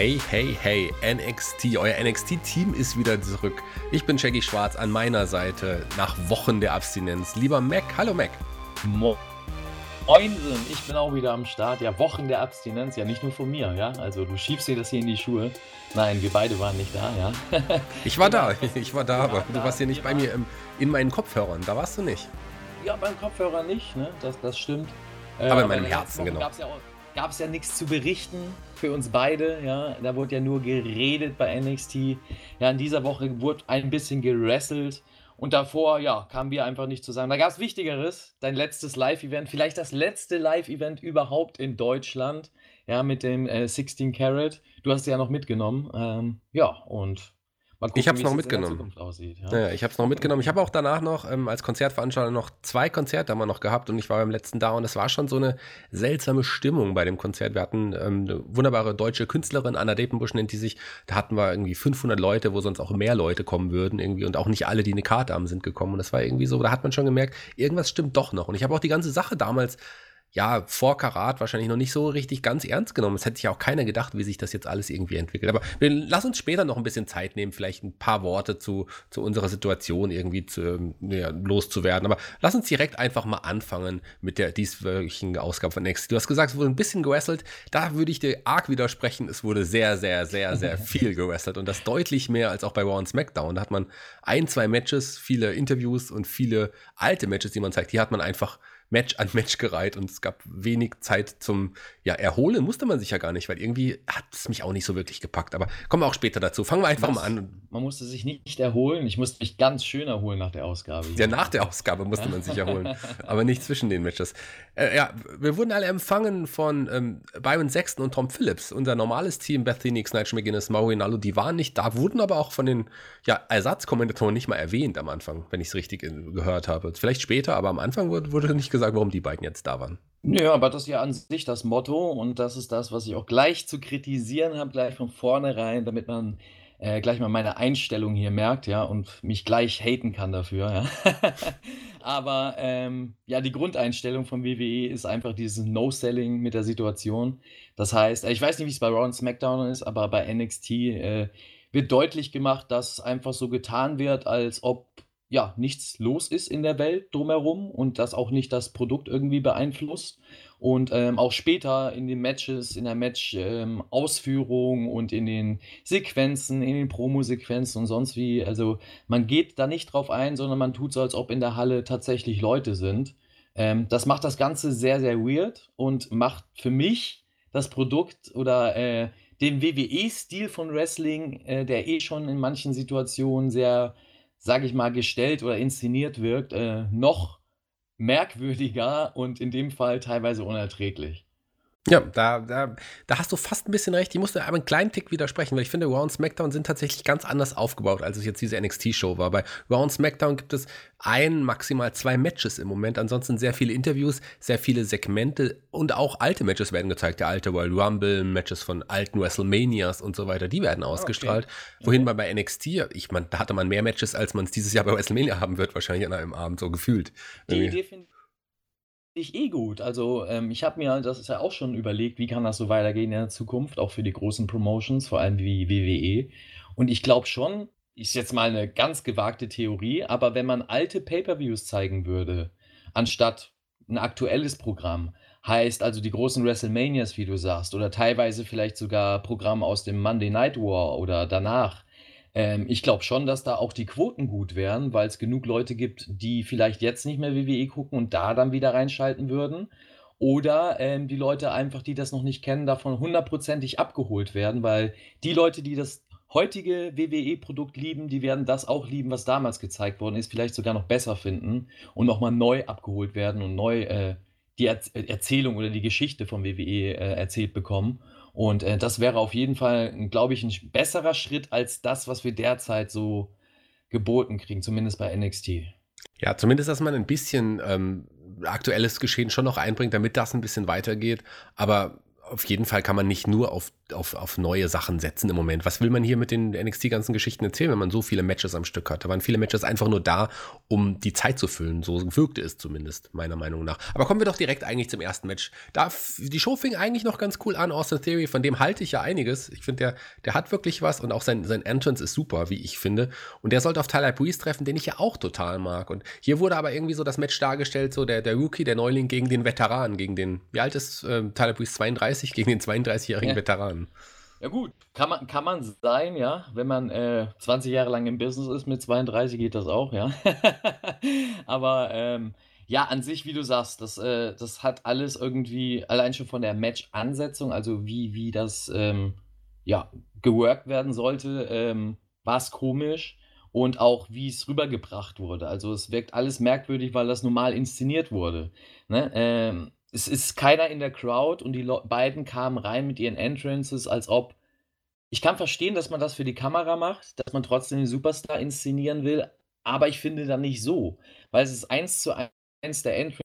Hey, hey, hey, NXT, euer NXT-Team ist wieder zurück. Ich bin Shaggy Schwarz an meiner Seite nach Wochen der Abstinenz. Lieber Mac, hallo Mac. Mo Moinsen, ich bin auch wieder am Start. Ja, Wochen der Abstinenz, ja, nicht nur von mir, ja. Also du schiebst dir das hier in die Schuhe. Nein, wir beide waren nicht da, ja. ich war da, ich war da, aber du warst hier nicht bei mir im, in meinen Kopfhörern, da warst du nicht. Ja, beim Kopfhörer nicht, ne? Das, das stimmt. Aber äh, in meinem Herzen, genau. Ja gab es ja nichts zu berichten für uns beide. Ja, da wurde ja nur geredet bei NXT. Ja, in dieser Woche wurde ein bisschen gerasselt. Und davor, ja, kamen wir einfach nicht zusammen. Da gab es Wichtigeres. Dein letztes Live-Event, vielleicht das letzte Live-Event überhaupt in Deutschland. Ja, mit dem äh, 16 Carat. Du hast es ja noch mitgenommen. Ähm, ja, und Gucken, ich habe es noch mitgenommen. Aussieht, ja. ja. ich habe es noch mitgenommen. Ich habe auch danach noch ähm, als Konzertveranstalter noch zwei Konzerte haben wir noch gehabt und ich war beim letzten da und es war schon so eine seltsame Stimmung bei dem Konzert. Wir hatten ähm, eine wunderbare deutsche Künstlerin, Anna Depenbusch nennt die sich. Da hatten wir irgendwie 500 Leute, wo sonst auch mehr Leute kommen würden irgendwie und auch nicht alle, die eine Karte haben, sind gekommen. Und das war irgendwie so, da hat man schon gemerkt, irgendwas stimmt doch noch. Und ich habe auch die ganze Sache damals ja, vor Karat wahrscheinlich noch nicht so richtig ganz ernst genommen. Es hätte sich auch keiner gedacht, wie sich das jetzt alles irgendwie entwickelt. Aber wir, lass uns später noch ein bisschen Zeit nehmen, vielleicht ein paar Worte zu, zu unserer Situation irgendwie zu, ähm, ja, loszuwerden. Aber lass uns direkt einfach mal anfangen mit der dieswöchigen Ausgabe von Next. Du hast gesagt, es wurde ein bisschen gewrestelt. Da würde ich dir arg widersprechen. Es wurde sehr, sehr, sehr, sehr viel gewrestelt. Und das deutlich mehr als auch bei Raw und SmackDown. Da hat man ein, zwei Matches, viele Interviews und viele alte Matches, die man zeigt. Die hat man einfach Match an Match gereiht und es gab wenig Zeit zum ja, Erholen, musste man sich ja gar nicht, weil irgendwie hat es mich auch nicht so wirklich gepackt. Aber kommen wir auch später dazu. Fangen wir einfach das, mal an. Man musste sich nicht erholen. Ich musste mich ganz schön erholen nach der Ausgabe. Ja, nach der Ausgabe musste man sich erholen, aber nicht zwischen den Matches. Äh, ja, wir wurden alle empfangen von ähm, Byron Sexton und Tom Phillips. Unser normales Team, Beth Phoenix, Nigel McGuinness, Maui Nalo, die waren nicht da, wurden aber auch von den ja, Ersatzkommentatoren nicht mal erwähnt am Anfang, wenn ich es richtig äh, gehört habe. Vielleicht später, aber am Anfang wurde, wurde nicht gesagt, gesagt, warum die beiden jetzt da waren. Ja, aber das ist ja an sich das Motto und das ist das, was ich auch gleich zu kritisieren habe, gleich von vornherein, damit man äh, gleich mal meine Einstellung hier merkt, ja, und mich gleich haten kann dafür, ja. aber ähm, ja, die Grundeinstellung von WWE ist einfach dieses No-Selling mit der Situation. Das heißt, ich weiß nicht, wie es bei Raw und SmackDown ist, aber bei NXT äh, wird deutlich gemacht, dass einfach so getan wird, als ob ja, nichts los ist in der Welt drumherum und das auch nicht das Produkt irgendwie beeinflusst. Und ähm, auch später in den Matches, in der Match-Ausführung ähm, und in den Sequenzen, in den Promo-Sequenzen und sonst wie. Also man geht da nicht drauf ein, sondern man tut so, als ob in der Halle tatsächlich Leute sind. Ähm, das macht das Ganze sehr, sehr weird und macht für mich das Produkt oder äh, den WWE-Stil von Wrestling, äh, der eh schon in manchen Situationen sehr sage ich mal, gestellt oder inszeniert wirkt, äh, noch merkwürdiger und in dem Fall teilweise unerträglich. Ja, da, da, da hast du fast ein bisschen recht. Ich musste aber einen kleinen Tick widersprechen, weil ich finde, Raw und SmackDown sind tatsächlich ganz anders aufgebaut, als es jetzt diese NXT-Show war. Bei Raw und SmackDown gibt es ein, maximal zwei Matches im Moment. Ansonsten sehr viele Interviews, sehr viele Segmente und auch alte Matches werden gezeigt. Der alte Royal Rumble, Matches von alten WrestleManias und so weiter, die werden ausgestrahlt. Okay. Wohin man bei NXT, ich meine, da hatte man mehr Matches, als man es dieses Jahr bei WrestleMania haben wird, wahrscheinlich an einem Abend, so gefühlt. Die Idee finde ich eh gut. Also, ähm, ich habe mir das ist ja auch schon überlegt, wie kann das so weitergehen in der Zukunft, auch für die großen Promotions, vor allem wie WWE. Und ich glaube schon, ist jetzt mal eine ganz gewagte Theorie, aber wenn man alte Pay-per-Views zeigen würde, anstatt ein aktuelles Programm, heißt also die großen WrestleManias, wie du sagst, oder teilweise vielleicht sogar Programm aus dem Monday Night War oder danach, ähm, ich glaube schon, dass da auch die Quoten gut wären, weil es genug Leute gibt, die vielleicht jetzt nicht mehr WWE gucken und da dann wieder reinschalten würden. Oder ähm, die Leute einfach, die das noch nicht kennen, davon hundertprozentig abgeholt werden, weil die Leute, die das heutige WWE-Produkt lieben, die werden das auch lieben, was damals gezeigt worden ist, vielleicht sogar noch besser finden und nochmal neu abgeholt werden und neu äh, die er Erzählung oder die Geschichte von WWE äh, erzählt bekommen. Und äh, das wäre auf jeden Fall, glaube ich, ein besserer Schritt als das, was wir derzeit so geboten kriegen, zumindest bei NXT. Ja, zumindest, dass man ein bisschen ähm, aktuelles Geschehen schon noch einbringt, damit das ein bisschen weitergeht. Aber auf jeden Fall kann man nicht nur auf, auf, auf neue Sachen setzen im Moment. Was will man hier mit den NXT-ganzen Geschichten erzählen, wenn man so viele Matches am Stück hat? Da waren viele Matches einfach nur da, um die Zeit zu füllen. So wirkte es zumindest, meiner Meinung nach. Aber kommen wir doch direkt eigentlich zum ersten Match. Da, die Show fing eigentlich noch ganz cool an. Austin Theory, von dem halte ich ja einiges. Ich finde, der, der hat wirklich was und auch sein, sein Entrance ist super, wie ich finde. Und der sollte auf Tyler Breeze treffen, den ich ja auch total mag. Und hier wurde aber irgendwie so das Match dargestellt, so der, der Rookie, der Neuling gegen den Veteran, gegen den, wie alt ist äh, Tyler Breeze? 32 gegen den 32-jährigen ja. Veteran. Ja gut, kann man, kann man sein, ja. Wenn man äh, 20 Jahre lang im Business ist, mit 32 geht das auch, ja. Aber ähm, ja, an sich, wie du sagst, das, äh, das hat alles irgendwie, allein schon von der Match-Ansetzung, also wie, wie das ähm, ja, geworkt werden sollte, ähm, war es komisch und auch wie es rübergebracht wurde. Also es wirkt alles merkwürdig, weil das normal inszeniert wurde. Ne? Ähm, es ist keiner in der Crowd und die Le beiden kamen rein mit ihren Entrances, als ob ich kann verstehen, dass man das für die Kamera macht, dass man trotzdem den Superstar inszenieren will, aber ich finde dann nicht so, weil es ist eins zu eins der Entrances,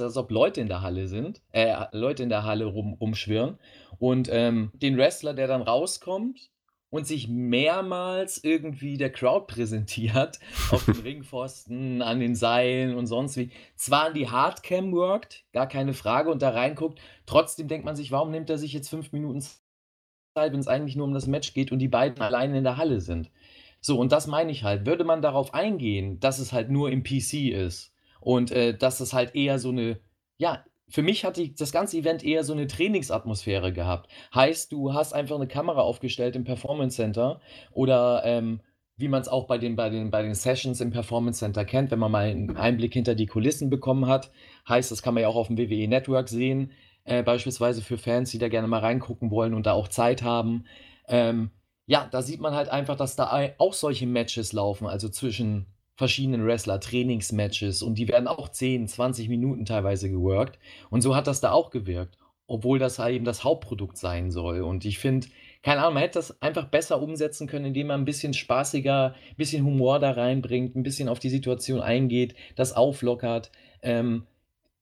als ob Leute in der Halle sind, äh, Leute in der Halle rum, rumschwirren und ähm, den Wrestler, der dann rauskommt und sich mehrmals irgendwie der Crowd präsentiert, auf den Ringpfosten, an den Seilen und sonst wie. Zwar an die Hardcam worked, gar keine Frage, und da reinguckt, trotzdem denkt man sich, warum nimmt er sich jetzt fünf Minuten Zeit, wenn es eigentlich nur um das Match geht und die beiden alleine in der Halle sind. So, und das meine ich halt. Würde man darauf eingehen, dass es halt nur im PC ist und äh, dass es halt eher so eine, ja, für mich hat die, das ganze Event eher so eine Trainingsatmosphäre gehabt. Heißt, du hast einfach eine Kamera aufgestellt im Performance Center oder ähm, wie man es auch bei den, bei, den, bei den Sessions im Performance Center kennt, wenn man mal einen Einblick hinter die Kulissen bekommen hat. Heißt, das kann man ja auch auf dem WWE Network sehen, äh, beispielsweise für Fans, die da gerne mal reingucken wollen und da auch Zeit haben. Ähm, ja, da sieht man halt einfach, dass da auch solche Matches laufen, also zwischen verschiedenen Wrestler, Trainingsmatches und die werden auch 10, 20 Minuten teilweise geworkt. Und so hat das da auch gewirkt, obwohl das halt eben das Hauptprodukt sein soll. Und ich finde, keine Ahnung, man hätte das einfach besser umsetzen können, indem man ein bisschen spaßiger, ein bisschen Humor da reinbringt, ein bisschen auf die Situation eingeht, das auflockert. Ähm,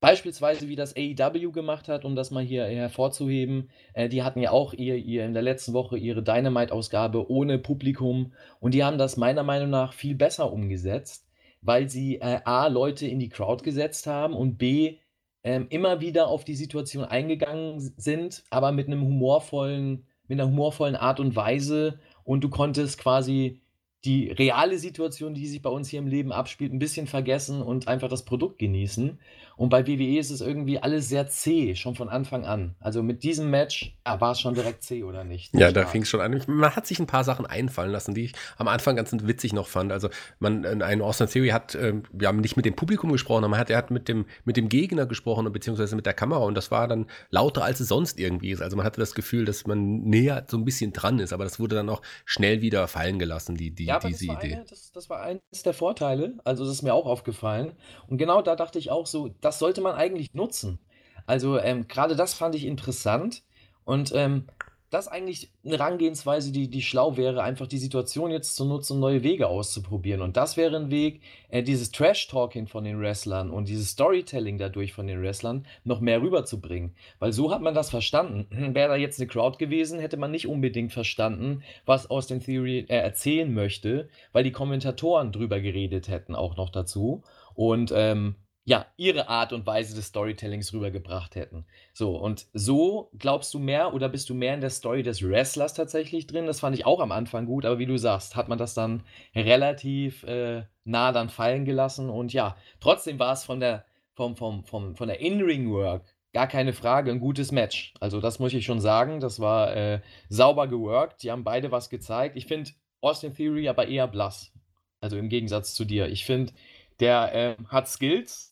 Beispielsweise, wie das AEW gemacht hat, um das mal hier hervorzuheben. Äh, die hatten ja auch ihr, ihr in der letzten Woche ihre Dynamite-Ausgabe ohne Publikum und die haben das meiner Meinung nach viel besser umgesetzt, weil sie äh, A, Leute in die Crowd gesetzt haben und B, ähm, immer wieder auf die Situation eingegangen sind, aber mit einem humorvollen, mit einer humorvollen Art und Weise und du konntest quasi die reale Situation, die sich bei uns hier im Leben abspielt, ein bisschen vergessen und einfach das Produkt genießen. Und bei WWE ist es irgendwie alles sehr zäh, schon von Anfang an. Also mit diesem Match ah, war es schon direkt zäh, oder nicht? Ja, da fing es schon an. Man hat sich ein paar Sachen einfallen lassen, die ich am Anfang ganz witzig noch fand. Also man, äh, ein Austin Theory hat, äh, wir haben nicht mit dem Publikum gesprochen, aber hat, er hat mit dem, mit dem Gegner gesprochen, beziehungsweise mit der Kamera und das war dann lauter, als es sonst irgendwie ist. Also man hatte das Gefühl, dass man näher so ein bisschen dran ist, aber das wurde dann auch schnell wieder fallen gelassen, die, die, ja, diese Idee. Eine, das, das war eines der Vorteile. Also das ist mir auch aufgefallen. Und genau da dachte ich auch so, das sollte man eigentlich nutzen. Also ähm, gerade das fand ich interessant und ähm, das eigentlich eine Herangehensweise, die, die schlau wäre, einfach die Situation jetzt zu nutzen, neue Wege auszuprobieren. Und das wäre ein Weg, äh, dieses Trash-Talking von den Wrestlern und dieses Storytelling dadurch von den Wrestlern noch mehr rüberzubringen. Weil so hat man das verstanden. Wäre da jetzt eine Crowd gewesen, hätte man nicht unbedingt verstanden, was Austin Theory äh, erzählen möchte, weil die Kommentatoren drüber geredet hätten auch noch dazu. Und ähm, ja, ihre Art und Weise des Storytellings rübergebracht hätten. So, und so glaubst du mehr oder bist du mehr in der Story des Wrestlers tatsächlich drin? Das fand ich auch am Anfang gut, aber wie du sagst, hat man das dann relativ äh, nah dann fallen gelassen und ja, trotzdem war es von der, vom, vom, vom, von der In-Ring-Work gar keine Frage ein gutes Match. Also das muss ich schon sagen, das war äh, sauber geworkt, die haben beide was gezeigt. Ich finde Austin Theory aber eher blass. Also im Gegensatz zu dir. Ich finde, der äh, hat Skills,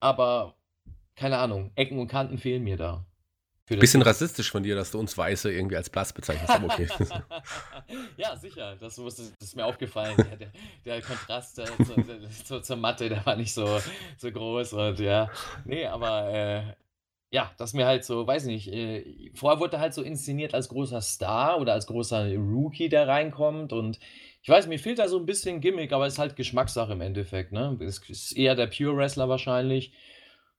aber keine Ahnung, Ecken und Kanten fehlen mir da. Bisschen rassistisch von dir, dass du uns Weiße irgendwie als blass bezeichnest, aber okay. ja, sicher, das, das, ist mir aufgefallen. Der, der, der Kontrast äh, zu, zu, zur Mathe, der war nicht so, so groß und ja. Nee, aber äh, ja, das mir halt so, weiß ich nicht, äh, vorher wurde er halt so inszeniert als großer Star oder als großer Rookie, der reinkommt und ich weiß, mir fehlt da so ein bisschen Gimmick, aber es ist halt Geschmackssache im Endeffekt, ne? Es ist eher der Pure Wrestler wahrscheinlich.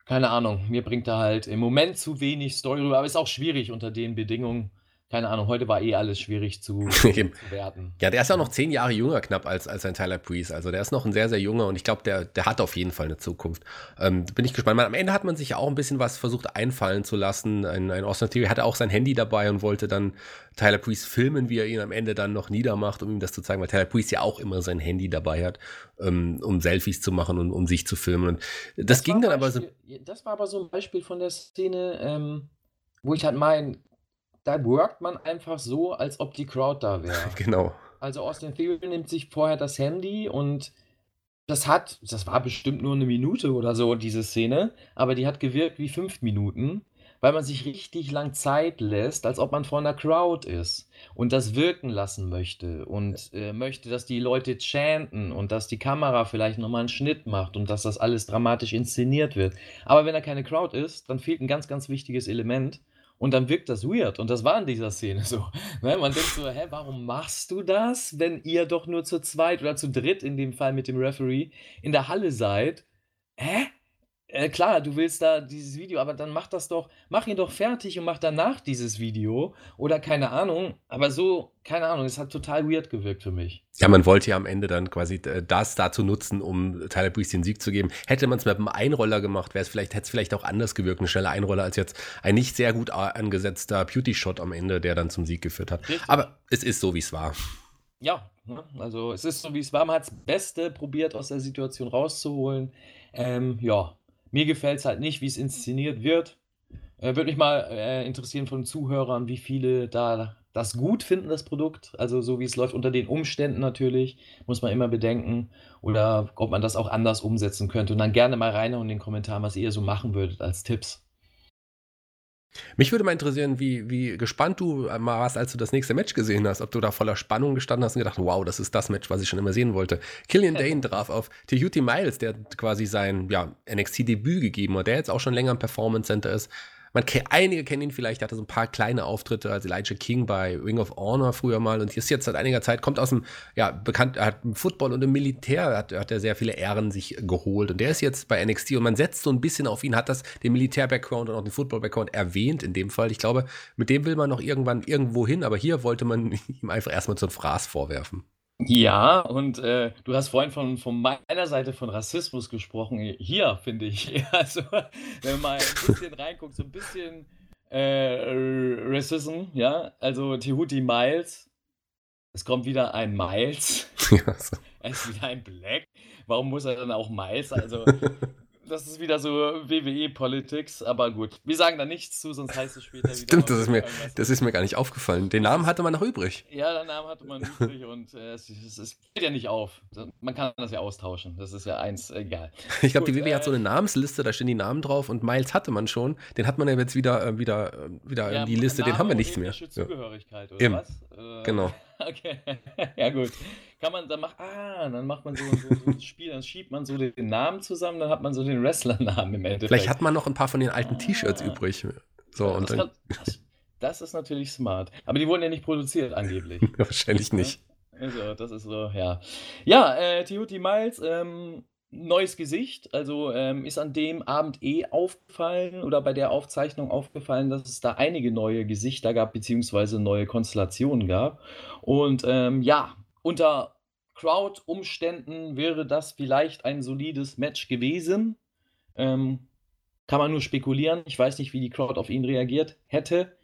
Keine Ahnung, mir bringt da halt im Moment zu wenig Story rüber, aber ist auch schwierig unter den Bedingungen keine Ahnung, heute war eh alles schwierig zu, zu werten. Ja, der ist ja auch noch zehn Jahre jünger knapp als, als ein Tyler Breeze. Also der ist noch ein sehr, sehr junger und ich glaube, der, der hat auf jeden Fall eine Zukunft. Ähm, bin ich gespannt. am Ende hat man sich ja auch ein bisschen was versucht einfallen zu lassen. Ein, ein Austin Theory hatte auch sein Handy dabei und wollte dann Tyler Breeze filmen, wie er ihn am Ende dann noch niedermacht, um ihm das zu zeigen, weil Tyler Breeze ja auch immer sein Handy dabei hat, ähm, um Selfies zu machen und um sich zu filmen. Und das, das ging dann Beispiel, aber so. Das war aber so ein Beispiel von der Szene, ähm, wo ich halt mein, da workt man einfach so, als ob die Crowd da wäre. Genau. Also Austin Theory nimmt sich vorher das Handy und das hat, das war bestimmt nur eine Minute oder so, diese Szene, aber die hat gewirkt wie fünf Minuten, weil man sich richtig lang Zeit lässt, als ob man vor einer Crowd ist und das wirken lassen möchte und äh, möchte, dass die Leute chanten und dass die Kamera vielleicht nochmal einen Schnitt macht und dass das alles dramatisch inszeniert wird. Aber wenn da keine Crowd ist, dann fehlt ein ganz, ganz wichtiges Element und dann wirkt das weird. Und das war in dieser Szene so. Ne? Man denkt so, hä, warum machst du das, wenn ihr doch nur zu zweit oder zu dritt in dem Fall mit dem Referee in der Halle seid? Hä? Äh, klar, du willst da dieses Video, aber dann mach das doch, mach ihn doch fertig und mach danach dieses Video oder keine Ahnung. Aber so, keine Ahnung, es hat total weird gewirkt für mich. Ja, man wollte ja am Ende dann quasi äh, das dazu nutzen, um Tyler Breeze den Sieg zu geben. Hätte man es mit einem Einroller gemacht, wäre es vielleicht, hätte es vielleicht auch anders gewirkt, ein schneller Einroller als jetzt ein nicht sehr gut angesetzter Beauty-Shot am Ende, der dann zum Sieg geführt hat. Richtig. Aber es ist so, wie es war. Ja, ne? also es ist so, wie es war. Man hat das Beste probiert, aus der Situation rauszuholen. Ähm, ja, mir gefällt es halt nicht, wie es inszeniert wird. Äh, Würde mich mal äh, interessieren von Zuhörern, wie viele da das gut finden, das Produkt. Also so wie es läuft unter den Umständen natürlich, muss man immer bedenken. Oder ob man das auch anders umsetzen könnte. Und dann gerne mal reinhauen in den Kommentaren, was ihr so machen würdet als Tipps. Mich würde mal interessieren, wie, wie gespannt du mal warst, als du das nächste Match gesehen hast. Ob du da voller Spannung gestanden hast und gedacht, wow, das ist das Match, was ich schon immer sehen wollte. Killian Dane traf auf Tehuti Miles, der quasi sein ja, NXT-Debüt gegeben hat, der jetzt auch schon länger im Performance Center ist. Man einige kennen ihn vielleicht, hatte so ein paar kleine Auftritte als Elijah King bei Ring of Honor früher mal und ist jetzt seit einiger Zeit, kommt aus dem, ja, bekannt, er hat im Football und im Militär, hat, hat er sehr viele Ehren sich geholt und der ist jetzt bei NXT und man setzt so ein bisschen auf ihn, hat das den Militär-Background und auch den Football-Background erwähnt in dem Fall. Ich glaube, mit dem will man noch irgendwann irgendwo hin, aber hier wollte man ihm einfach erstmal so ein Fraß vorwerfen. Ja, und äh, du hast vorhin von, von meiner Seite von Rassismus gesprochen. Hier, finde ich. Also, wenn man mal ein bisschen reinguckt, so ein bisschen äh, Racism, ja. Also, Tehuti Miles. Es kommt wieder ein Miles. Ja, so. Es ist wieder ein Black. Warum muss er dann auch Miles? Also, das ist wieder so WWE-Politics, aber gut. Wir sagen da nichts zu, sonst heißt es später wieder. Stimmt, das ist, mir, das ist mir gar nicht aufgefallen. Den Namen hatte man noch übrig. Ja, den Namen hatte man übrig und äh, es, es, es, geht ja nicht auf. Man kann das ja austauschen. Das ist ja eins, egal. Ich glaube, die WWE äh, hat so eine Namensliste, da stehen die Namen drauf und Miles hatte man schon. Den hat man ja jetzt wieder, äh, wieder, äh, wieder ja, in die Liste, Name den haben wir nicht mehr. Zugehörigkeit, oder Eben. was? Äh, genau. Okay, ja gut. Kann man, dann macht, ah, dann macht man so, so, so ein Spiel, dann schiebt man so den Namen zusammen, dann hat man so den Wrestlernamen im Endeffekt. Vielleicht hat man noch ein paar von den alten ah. T-Shirts übrig. So, ja, und das, dann, das, das, ist natürlich smart. Aber die wurden ja nicht produziert, angeblich. Wahrscheinlich nicht. Also, das ist so, ja. Ja, äh, Tehuti Miles, ähm, neues Gesicht. Also ähm, ist an dem Abend eh aufgefallen oder bei der Aufzeichnung aufgefallen, dass es da einige neue Gesichter gab, beziehungsweise neue Konstellationen gab. Und ähm, ja, unter Crowd-Umständen wäre das vielleicht ein solides Match gewesen. Ähm, kann man nur spekulieren. Ich weiß nicht, wie die Crowd auf ihn reagiert hätte.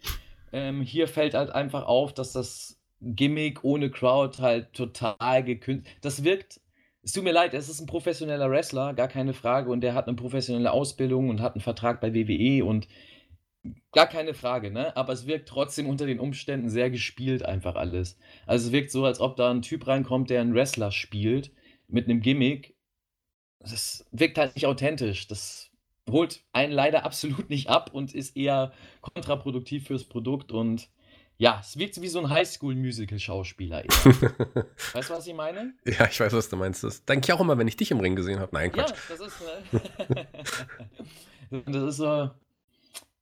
Ähm, hier fällt halt einfach auf, dass das Gimmick ohne Crowd halt total gekünstelt. Das wirkt. Es tut mir leid, es ist ein professioneller Wrestler, gar keine Frage. Und der hat eine professionelle Ausbildung und hat einen Vertrag bei WWE und Gar keine Frage, ne? Aber es wirkt trotzdem unter den Umständen sehr gespielt einfach alles. Also es wirkt so, als ob da ein Typ reinkommt, der einen Wrestler spielt mit einem Gimmick. Das wirkt halt nicht authentisch. Das holt einen leider absolut nicht ab und ist eher kontraproduktiv fürs Produkt und ja, es wirkt wie so ein Highschool-Musical-Schauspieler. weißt du, was ich meine? Ja, ich weiß, was du meinst. Das denke ich auch immer, wenn ich dich im Ring gesehen habe. Nein, Quatsch. Ja, das ist, äh, das ist so,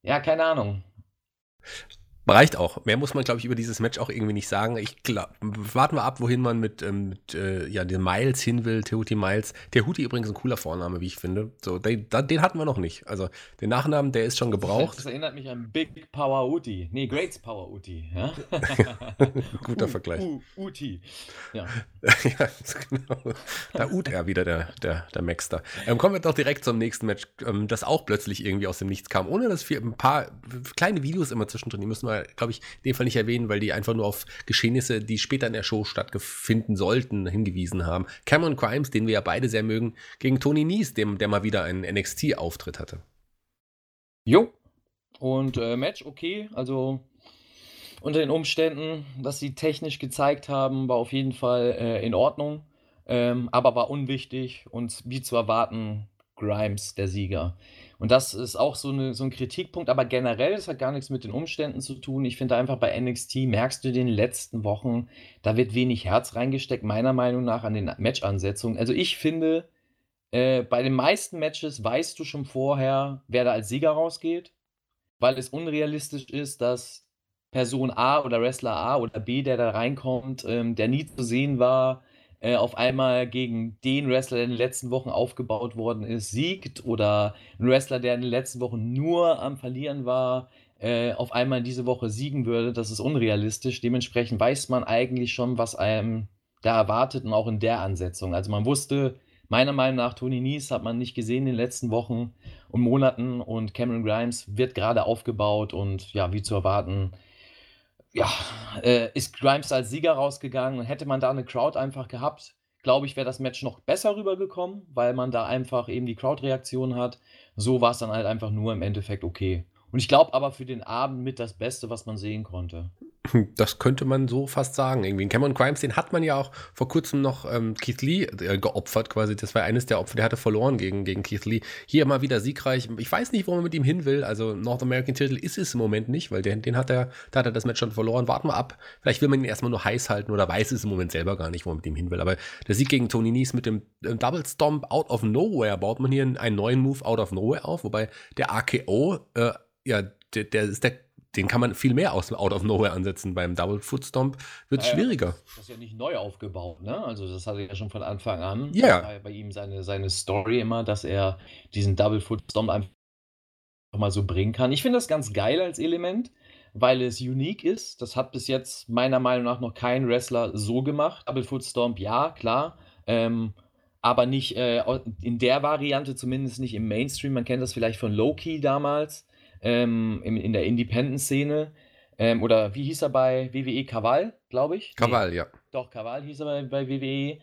ja, keine Ahnung. Reicht auch. Mehr muss man, glaube ich, über dieses Match auch irgendwie nicht sagen. Ich glaub, warten wir ab, wohin man mit, ähm, mit äh, ja, den Miles hin will, Tehuti Miles. Tehuti übrigens ein cooler Vorname, wie ich finde. So, den, den hatten wir noch nicht. Also den Nachnamen, der ist schon gebraucht. Das erinnert mich an Big Power Uti. Nee, Greats Power Uti. Ja? Guter U, Vergleich. U, Uti. Ja. ja, genau. Da ut er wieder, der, der, der Maxter. Ähm, kommen wir doch direkt zum nächsten Match, ähm, das auch plötzlich irgendwie aus dem Nichts kam. Ohne dass wir ein paar kleine Videos immer zwischendrin, die müssen wir glaube ich, in dem Fall nicht erwähnen, weil die einfach nur auf Geschehnisse, die später in der Show stattfinden sollten, hingewiesen haben. Cameron Crimes, den wir ja beide sehr mögen, gegen Tony Nies, dem, der mal wieder einen NXT-Auftritt hatte. Jo. Und äh, Match okay, also unter den Umständen, was sie technisch gezeigt haben, war auf jeden Fall äh, in Ordnung, ähm, aber war unwichtig und wie zu erwarten, Grimes der Sieger. Und das ist auch so, 'ne so 'n Kritikpunkt, aber generell, das hat gar nichts mit den Umständen zu tun. Ich finde einfach bei NXT merkst du in den letzten Wochen, da wird wenig Herz reingesteckt, meiner Meinung nach, an den Match-Ansetzungen. Also, ich finde, äh, bei den meisten Matches weißt du schon vorher, wer da als Sieger rausgeht, weil es unrealistisch ist, dass Person A oder Wrestler A oder B, der da reinkommt, ähm, der nie zu sehen war äh, auf einmal gegen den Wrestler, der in den letzten Wochen aufgebaut worden ist, siegt oder ein Wrestler, der in den letzten Wochen nur am Verlieren war, äh, auf einmal diese Woche siegen würde, das ist unrealistisch. Dementsprechend weiß man eigentlich schon, was einem da erwartet und auch in der Ansetzung. Also man wusste, meiner Meinung nach, Tony Nies hat man nicht gesehen in den letzten Wochen und Monaten und Cameron Grimes wird gerade aufgebaut und ja, wie zu erwarten, ja, äh, ist Grimes als Sieger rausgegangen. Und hätte man da eine Crowd einfach gehabt, glaube ich, wäre das Match noch besser rübergekommen, weil man da einfach eben die Crowd-Reaktion hat. So war es dann halt einfach nur im Endeffekt okay. Und ich glaube aber für den Abend mit das Beste, was man sehen konnte. Das könnte man so fast sagen. Irgendwie. Cameron Crimes, den hat man ja auch vor kurzem noch ähm, Keith Lee äh, geopfert quasi. Das war eines der Opfer, der hatte verloren gegen, gegen Keith Lee. Hier mal wieder siegreich. Ich weiß nicht, wo man mit ihm hin will. Also North American Titel ist es im Moment nicht, weil den, den hat er, da hat er das Match schon verloren. Warten wir ab. Vielleicht will man ihn erstmal nur heiß halten oder weiß es im Moment selber gar nicht, wo man mit ihm hin will. Aber der Sieg gegen Tony Nies mit dem ähm, Double Stomp out of nowhere baut man hier einen neuen Move out of nowhere auf, wobei der AKO, äh, ja, der, der ist der den kann man viel mehr aus Out of Nowhere ansetzen. Beim Double Foot Stomp wird es naja, schwieriger. Das ist ja nicht neu aufgebaut, ne? Also das hatte er ja schon von Anfang an. Ja. Yeah. Bei, bei ihm seine, seine Story immer, dass er diesen Double Foot Stomp einfach mal so bringen kann. Ich finde das ganz geil als Element, weil es unique ist. Das hat bis jetzt meiner Meinung nach noch kein Wrestler so gemacht. Double Foot Stomp, ja, klar. Ähm, aber nicht äh, in der Variante, zumindest nicht im Mainstream. Man kennt das vielleicht von Loki damals ähm, in, in der Independent-Szene. Ähm, oder wie hieß er bei WWE? Kaval, glaube ich? Kaval, nee. ja. Doch, Kaval hieß er bei, bei WWE.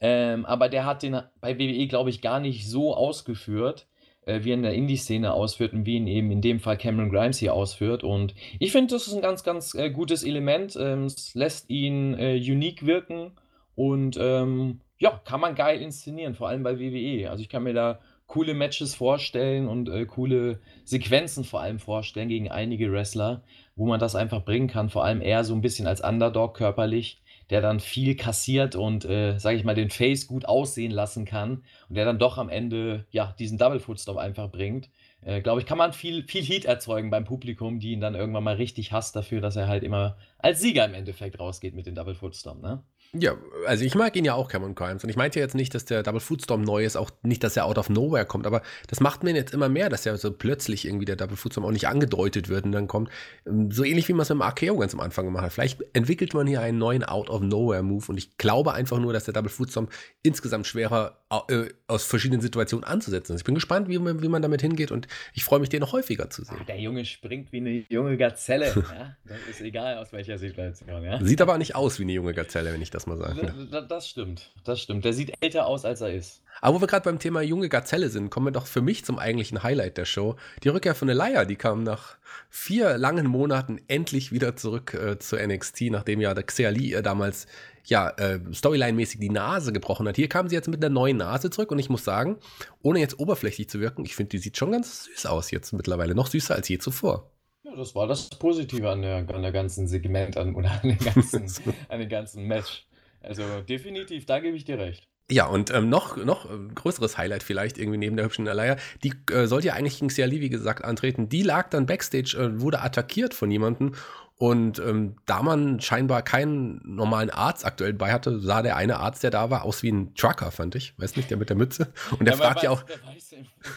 Ähm, aber der hat den bei WWE, glaube ich, gar nicht so ausgeführt, äh, wie er in der Indie-Szene ausführt und wie ihn eben in dem Fall Cameron Grimes hier ausführt. Und ich finde, das ist ein ganz, ganz äh, gutes Element. Ähm, es lässt ihn äh, unique wirken und ähm, ja, kann man geil inszenieren, vor allem bei WWE. Also ich kann mir da coole Matches vorstellen und äh, coole Sequenzen vor allem vorstellen gegen einige Wrestler, wo man das einfach bringen kann. Vor allem eher so ein bisschen als Underdog körperlich, der dann viel kassiert und, äh, sage ich mal, den Face gut aussehen lassen kann und der dann doch am Ende ja diesen Double Footstop einfach bringt. Äh, Glaube ich, kann man viel, viel Heat erzeugen beim Publikum, die ihn dann irgendwann mal richtig hasst dafür, dass er halt immer als Sieger im Endeffekt rausgeht mit dem Double Footstop, ne? Ja, also ich mag ihn ja auch, Cameron Grimes. Und ich meinte jetzt nicht, dass der Double Footstorm neu ist, auch nicht, dass er out of nowhere kommt, aber das macht mir jetzt immer mehr, dass ja so plötzlich irgendwie der Double Footstorm auch nicht angedeutet wird und dann kommt. Ähm, so ähnlich wie man es mit dem Archeo ganz am Anfang gemacht hat. Vielleicht entwickelt man hier einen neuen out of nowhere Move und ich glaube einfach nur, dass der Double Footstorm insgesamt schwerer aus verschiedenen Situationen anzusetzen ist. Ich bin gespannt, wie man, wie man damit hingeht und ich freue mich, den noch häufiger zu sehen. Der Junge springt wie eine junge Gazelle. ja? Das ist egal, aus welcher Situation. Ja? Sieht aber nicht aus wie eine junge Gazelle, wenn ich das mal sage. Das, das stimmt, das stimmt. Der sieht älter aus, als er ist. Aber wo wir gerade beim Thema junge Gazelle sind, kommen wir doch für mich zum eigentlichen Highlight der Show. Die Rückkehr von Elia, die kam nach vier langen Monaten endlich wieder zurück äh, zu NXT, nachdem ja der Xeali ihr damals ja, äh, Storyline-mäßig die Nase gebrochen hat. Hier kam sie jetzt mit einer neuen Nase zurück und ich muss sagen, ohne jetzt oberflächlich zu wirken, ich finde, die sieht schon ganz süß aus jetzt mittlerweile. Noch süßer als je zuvor. Ja, das war das Positive an der, an der ganzen Segment an, oder an dem ganzen, an dem ganzen Match. Also definitiv, da gebe ich dir recht. Ja, und ähm, noch, noch äh, größeres Highlight vielleicht irgendwie neben der hübschen Alaya, die äh, sollte ja eigentlich gegen Ciali, wie gesagt, antreten. Die lag dann backstage, äh, wurde attackiert von jemandem Und ähm, da man scheinbar keinen normalen Arzt aktuell bei hatte, sah der eine Arzt, der da war, aus wie ein Trucker, fand ich. Weiß nicht, der mit der Mütze. Und der ja, fragt ja auch. Der weiß,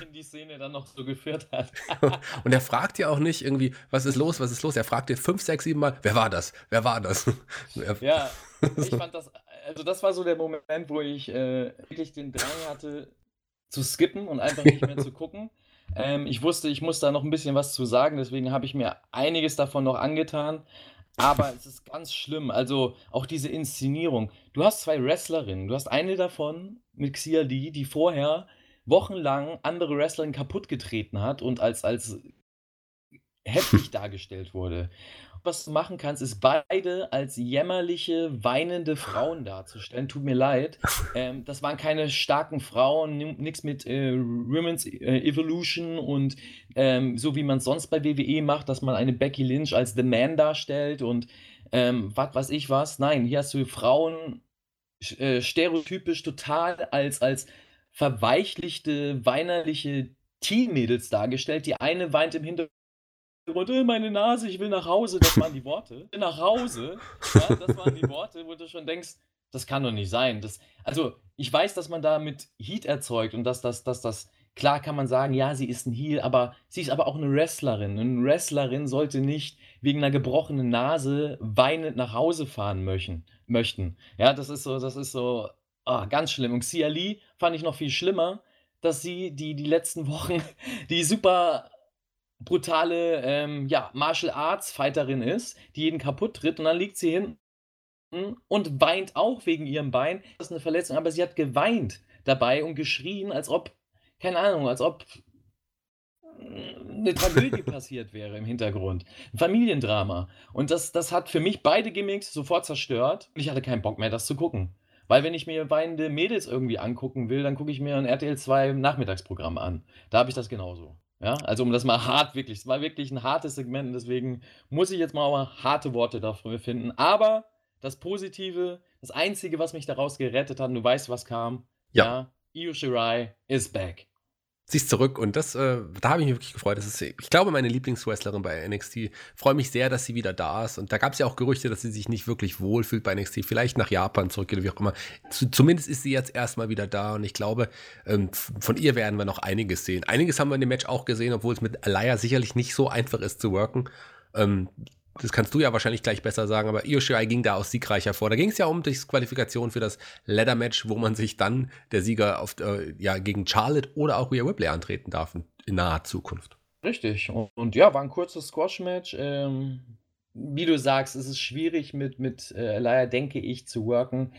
in die Szene dann noch so geführt hat. und er fragt ja auch nicht irgendwie, was ist los, was ist los? Er fragt dir fünf, sechs, sieben Mal, wer war das? Wer war das? ja, ich fand das, also das war so der Moment, wo ich äh, wirklich den Drang hatte, zu skippen und einfach nicht mehr zu gucken. Ähm, ich wusste, ich muss da noch ein bisschen was zu sagen, deswegen habe ich mir einiges davon noch angetan. Aber es ist ganz schlimm. Also auch diese Inszenierung. Du hast zwei Wrestlerinnen. Du hast eine davon mit Xia Li, die vorher wochenlang andere Wrestlerinnen kaputt getreten hat und als, als heftig dargestellt wurde was du machen kannst, ist beide als jämmerliche, weinende Frauen darzustellen. Tut mir leid. Ähm, das waren keine starken Frauen, nichts mit äh, Women's äh, Evolution und ähm, so wie man es sonst bei WWE macht, dass man eine Becky Lynch als The Man darstellt und ähm, was weiß ich was. Nein, hier hast du Frauen äh, stereotypisch total als, als verweichlichte, weinerliche Teen-Mädels dargestellt. Die eine weint im Hintergrund äh, meine Nase, ich will nach Hause. Das waren die Worte. nach Hause, ja, das waren die Worte, wo du schon denkst, das kann doch nicht sein. Das, also, ich weiß, dass man da mit Heat erzeugt und dass das, dass das, klar kann man sagen, ja, sie ist ein Heel, aber sie ist aber auch eine Wrestlerin. Eine Wrestlerin sollte nicht wegen einer gebrochenen Nase weinend nach Hause fahren möchten. möchten. Ja, das ist so, das ist so oh, ganz schlimm. Und Xia Li fand ich noch viel schlimmer, dass sie die, die letzten Wochen die super brutale ähm, ja, Martial Arts Fighterin ist, die jeden kaputt tritt und dann liegt sie hinten und weint auch wegen ihrem Bein. Das ist eine Verletzung, aber sie hat geweint dabei und geschrien, als ob, keine Ahnung, als ob eine Tragödie passiert wäre im Hintergrund. Ein Familiendrama. Und das, das hat für mich beide Gimmicks sofort zerstört. Und ich hatte keinen Bock mehr, das zu gucken. Weil wenn ich mir weinende Mädels irgendwie angucken will, dann gucke ich mir ein RTL 2 Nachmittagsprogramm an. Da habe ich das genauso. Ja, also um das mal hart wirklich, es war wirklich ein hartes Segment und deswegen muss ich jetzt mal harte Worte dafür finden. Aber das Positive, das Einzige, was mich daraus gerettet hat, und du weißt, was kam, ja, ja Io Shirai is back sie ist zurück und das, äh, da habe ich mich wirklich gefreut. Das ist, ich glaube, meine Lieblingswrestlerin bei NXT. Freue mich sehr, dass sie wieder da ist. Und da gab es ja auch Gerüchte, dass sie sich nicht wirklich wohlfühlt bei NXT. Vielleicht nach Japan zurückgeht wie auch immer. zumindest ist sie jetzt erstmal wieder da und ich glaube, ähm, von ihr werden wir noch einiges sehen. Einiges haben wir in dem Match auch gesehen, obwohl es mit Alaya sicherlich nicht so einfach ist zu worken. Ähm, das kannst du ja wahrscheinlich gleich besser sagen, aber Io Shirai ging da aus siegreicher vor. Da ging es ja um Disqualifikation für das Leather-Match, wo man sich dann der Sieger auf, äh, ja, gegen Charlotte oder auch Rhea Ripley antreten darf in, naher Zukunft. Richtig. Und, und, ja, war ein kurzes Squash-Match. Ähm, wie du sagst, es ist schwierig mit, mit äh, Elia, denke ich, zu worken.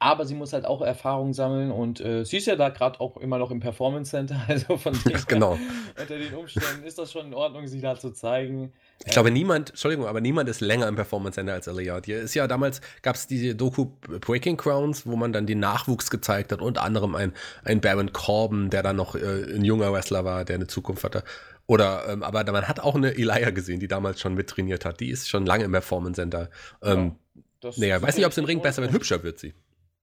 Aber sie muss halt auch Erfahrung sammeln und äh, sie ist ja da gerade auch immer noch im Performance Center. Also von dem genau. unter den Umständen ist das schon in Ordnung, sie da zu zeigen. Ich glaube, niemand, Entschuldigung, aber niemand ist länger im Performance Center als Aliyah. Hier ist ja damals, gab es diese Doku Breaking Crowns, wo man dann den Nachwuchs gezeigt hat, unter anderem ein, ein Baron Corbin, der dann noch äh, ein junger Wrestler war, der eine Zukunft hatte. Oder, ähm, aber man hat auch eine Elia gesehen, die damals schon mittrainiert hat. Die ist schon lange im Performance Center. Ähm, ja, naja, weiß nicht, ob es im Ring besser wird. Hübscher wird sie.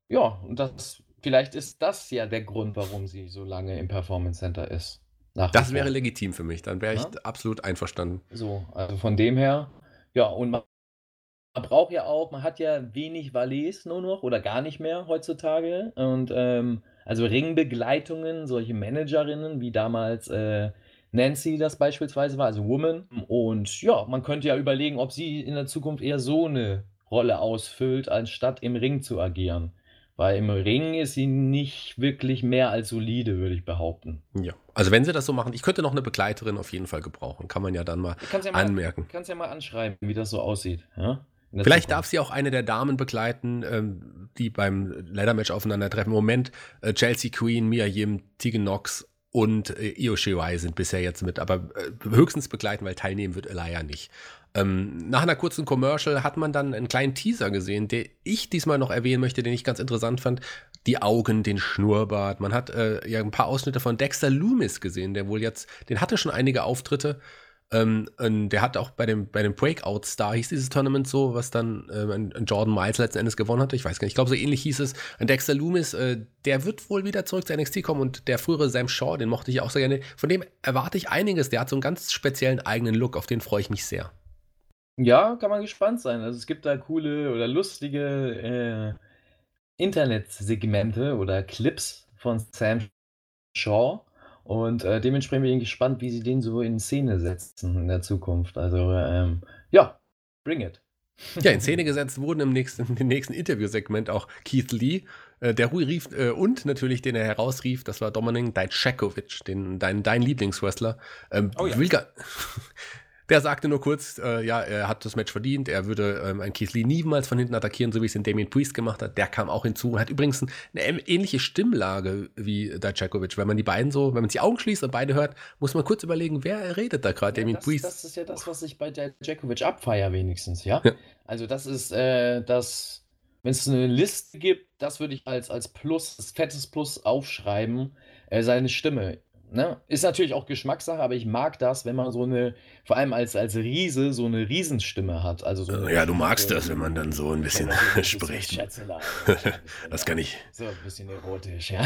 Ja, und das, vielleicht ist das ja der Grund, warum sie so lange im Performance Center ist. Das wäre legitim für mich. Dann wäre ich ja? absolut einverstanden. So, also von dem her, ja, und man, man braucht ja auch, man hat ja wenig Valets nur noch oder gar nicht mehr heutzutage. Und ähm, also Ringbegleitungen, solche Managerinnen wie damals äh, Nancy das beispielsweise war, also Woman. Und ja, man könnte ja überlegen, ob sie in der Zukunft eher so eine Rolle ausfüllt, anstatt im Ring zu agieren. Weil im Ring ist sie nicht wirklich mehr als solide, würde ich behaupten. Ja, also wenn sie das so machen, ich könnte noch eine Begleiterin auf jeden Fall gebrauchen. Kann man ja dann mal ja anmerken. Du kannst ja mal anschreiben, wie das so aussieht. Ja? Vielleicht Zukunft. darf sie auch eine der Damen begleiten, ähm, die beim Leather-Match aufeinandertreffen. Im Moment äh, Chelsea Queen, Mia Yim, Tegan Knox und äh, Io Shirai sind bisher jetzt mit, aber äh, höchstens begleiten, weil teilnehmen wird Elia nicht. Ähm, nach einer kurzen Commercial hat man dann einen kleinen Teaser gesehen, den ich diesmal noch erwähnen möchte, den ich ganz interessant fand. Die Augen, den Schnurrbart. Man hat äh, ja ein paar Ausschnitte von Dexter Loomis gesehen, der wohl jetzt, den hatte schon einige Auftritte. Ähm, der hat auch bei dem, bei dem Breakout-Star, hieß dieses Tournament so, was dann ähm, Jordan Miles letzten Endes gewonnen hatte. Ich weiß gar nicht. Ich glaube, so ähnlich hieß es. Ein Dexter Loomis, äh, der wird wohl wieder zurück zu NXT kommen und der frühere Sam Shaw, den mochte ich auch sehr gerne. Von dem erwarte ich einiges. Der hat so einen ganz speziellen eigenen Look, auf den freue ich mich sehr. Ja, kann man gespannt sein. Also, es gibt da coole oder lustige, äh, Internetsegmente oder Clips von Sam Shaw und, äh, dementsprechend bin ich gespannt, wie sie den so in Szene setzen in der Zukunft. Also, ähm, ja, bring it. Ja, in Szene gesetzt wurden im nächsten, im nächsten Interviewsegment auch Keith Lee, äh, der Rui rief, äh, und natürlich den er herausrief, das war Dominik Dijakovic, den, dein, dein Lieblingswrestler. Ähm, oh ja. Der sagte nur kurz, äh, ja, er hat das Match verdient, er würde ähm, einen Keith Lee niemals von hinten attackieren, so wie es in Damien Priest gemacht hat. Der kam auch hinzu, hat übrigens eine ähnliche Stimmlage wie Dijakovic. Wenn man die beiden so, wenn man die Augen schließt und beide hört, muss man kurz überlegen, wer redet da gerade, ja, Damien das, Priest. Das ist ja das, was ich bei Dijakovic abfeier wenigstens, ja? ja. Also das ist äh, das, wenn es eine Liste gibt, das würde ich als, als Plus, als fettes Plus aufschreiben, äh, seine Stimme. Ne? Ist natürlich auch Geschmackssache, aber ich mag das, wenn man so eine, vor allem als, als Riese, so eine Riesenstimme hat. Also so eine, ja, du magst das, wenn man dann so ein bisschen so spricht. das kann ich. So ein bisschen erotisch, ja.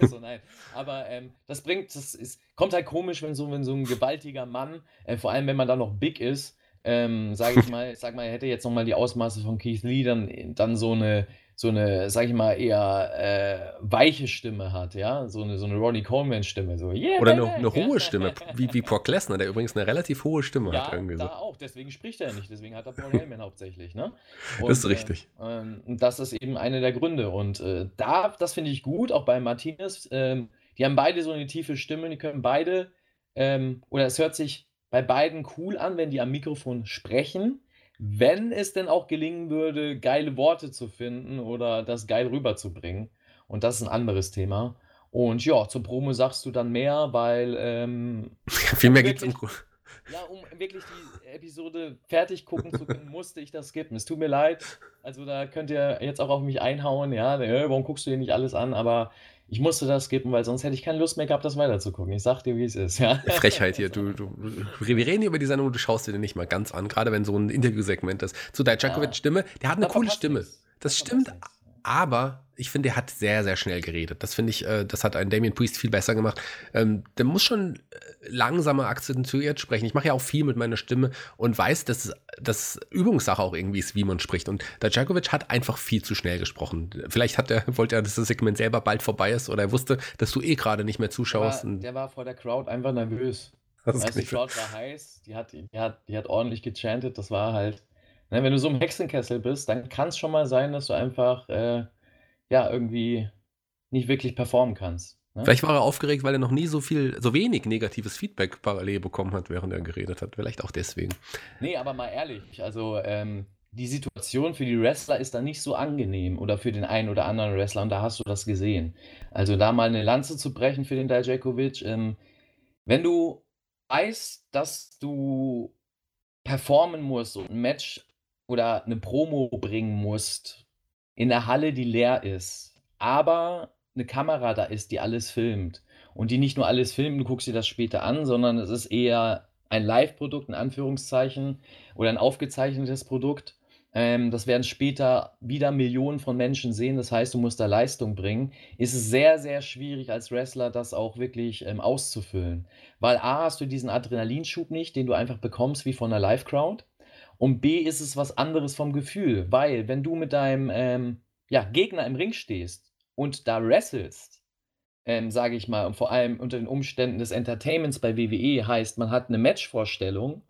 so, nein. Aber ähm, das bringt, das ist, kommt halt komisch, wenn so, wenn so ein gewaltiger Mann, äh, vor allem wenn man dann noch big ist, ähm, sage ich mal, sag mal, er hätte jetzt nochmal die Ausmaße von Keith Lee, dann, dann so eine so eine, sag ich mal, eher äh, weiche Stimme hat, ja, so eine, so eine Ronnie Coleman-Stimme, so yeah, Oder eine, eine hohe Stimme, wie, wie Brock Lesnar, der übrigens eine relativ hohe Stimme ja, hat. Irgendwie da so. auch, deswegen spricht er nicht, deswegen hat er Paul Heyman hauptsächlich, ne? Und, das ist richtig. Äh, äh, das ist eben einer der Gründe und äh, da, das finde ich gut, auch bei Martinez, ähm, die haben beide so eine tiefe Stimme, die können beide, ähm, oder es hört sich bei beiden cool an, wenn die am Mikrofon sprechen, wenn es denn auch gelingen würde, geile Worte zu finden oder das geil rüberzubringen. Und das ist ein anderes Thema. Und ja, zur Promo sagst du dann mehr, weil. Ähm, Viel mehr geht es um. Ja, um wirklich die Episode fertig gucken zu können, musste ich das skippen. Es tut mir leid. Also da könnt ihr jetzt auch auf mich einhauen, ja, warum guckst du dir nicht alles an? Aber ich musste das skippen, weil sonst hätte ich keine Lust mehr gehabt, das weiterzugucken. Ich sag dir, wie es ist. Ja. Frechheit hier. Du, du, wir reden hier über die Sendung und du schaust dir den nicht mal ganz an, gerade wenn so ein Interviewsegment ist. Zu Dijakovic Stimme, der hat eine coole Stimme. Das, das stimmt, aber ich finde, er hat sehr, sehr schnell geredet. Das finde ich, äh, das hat ein Damien Priest viel besser gemacht. Ähm, der muss schon äh, langsamer akzentuiert sprechen. Ich mache ja auch viel mit meiner Stimme und weiß, dass das Übungssache auch irgendwie ist, wie man spricht. Und Dajakovic hat einfach viel zu schnell gesprochen. Vielleicht hat er, wollte er, dass das Segment selber bald vorbei ist oder er wusste, dass du eh gerade nicht mehr zuschaust. Der war, der war vor der Crowd einfach nervös. Das weißt, die Crowd war heiß, die hat, die, hat, die hat ordentlich gechantet. Das war halt, ne, wenn du so im Hexenkessel bist, dann kann es schon mal sein, dass du einfach äh, ja, irgendwie nicht wirklich performen kannst. Ne? Vielleicht war er aufgeregt, weil er noch nie so viel, so wenig negatives Feedback parallel bekommen hat, während er geredet hat. Vielleicht auch deswegen. Nee, aber mal ehrlich, also ähm, die Situation für die Wrestler ist da nicht so angenehm oder für den einen oder anderen Wrestler und da hast du das gesehen. Also da mal eine Lanze zu brechen für den Dijakovic, ähm, wenn du weißt, dass du performen musst und ein Match oder eine Promo bringen musst, in der Halle, die leer ist, aber eine Kamera da ist, die alles filmt und die nicht nur alles filmt, du guckst dir das später an, sondern es ist eher ein Live-Produkt, in Anführungszeichen, oder ein aufgezeichnetes Produkt. Ähm, das werden später wieder Millionen von Menschen sehen. Das heißt, du musst da Leistung bringen. Ist es sehr, sehr schwierig als Wrestler, das auch wirklich ähm, auszufüllen. Weil A, hast du diesen Adrenalinschub nicht, den du einfach bekommst wie von einer Live-Crowd. Und B ist es was anderes vom Gefühl, weil wenn du mit deinem ähm, ja, Gegner im Ring stehst und da wrestelst, ähm, sage ich mal, und vor allem unter den Umständen des Entertainments bei WWE heißt, man hat eine Matchvorstellung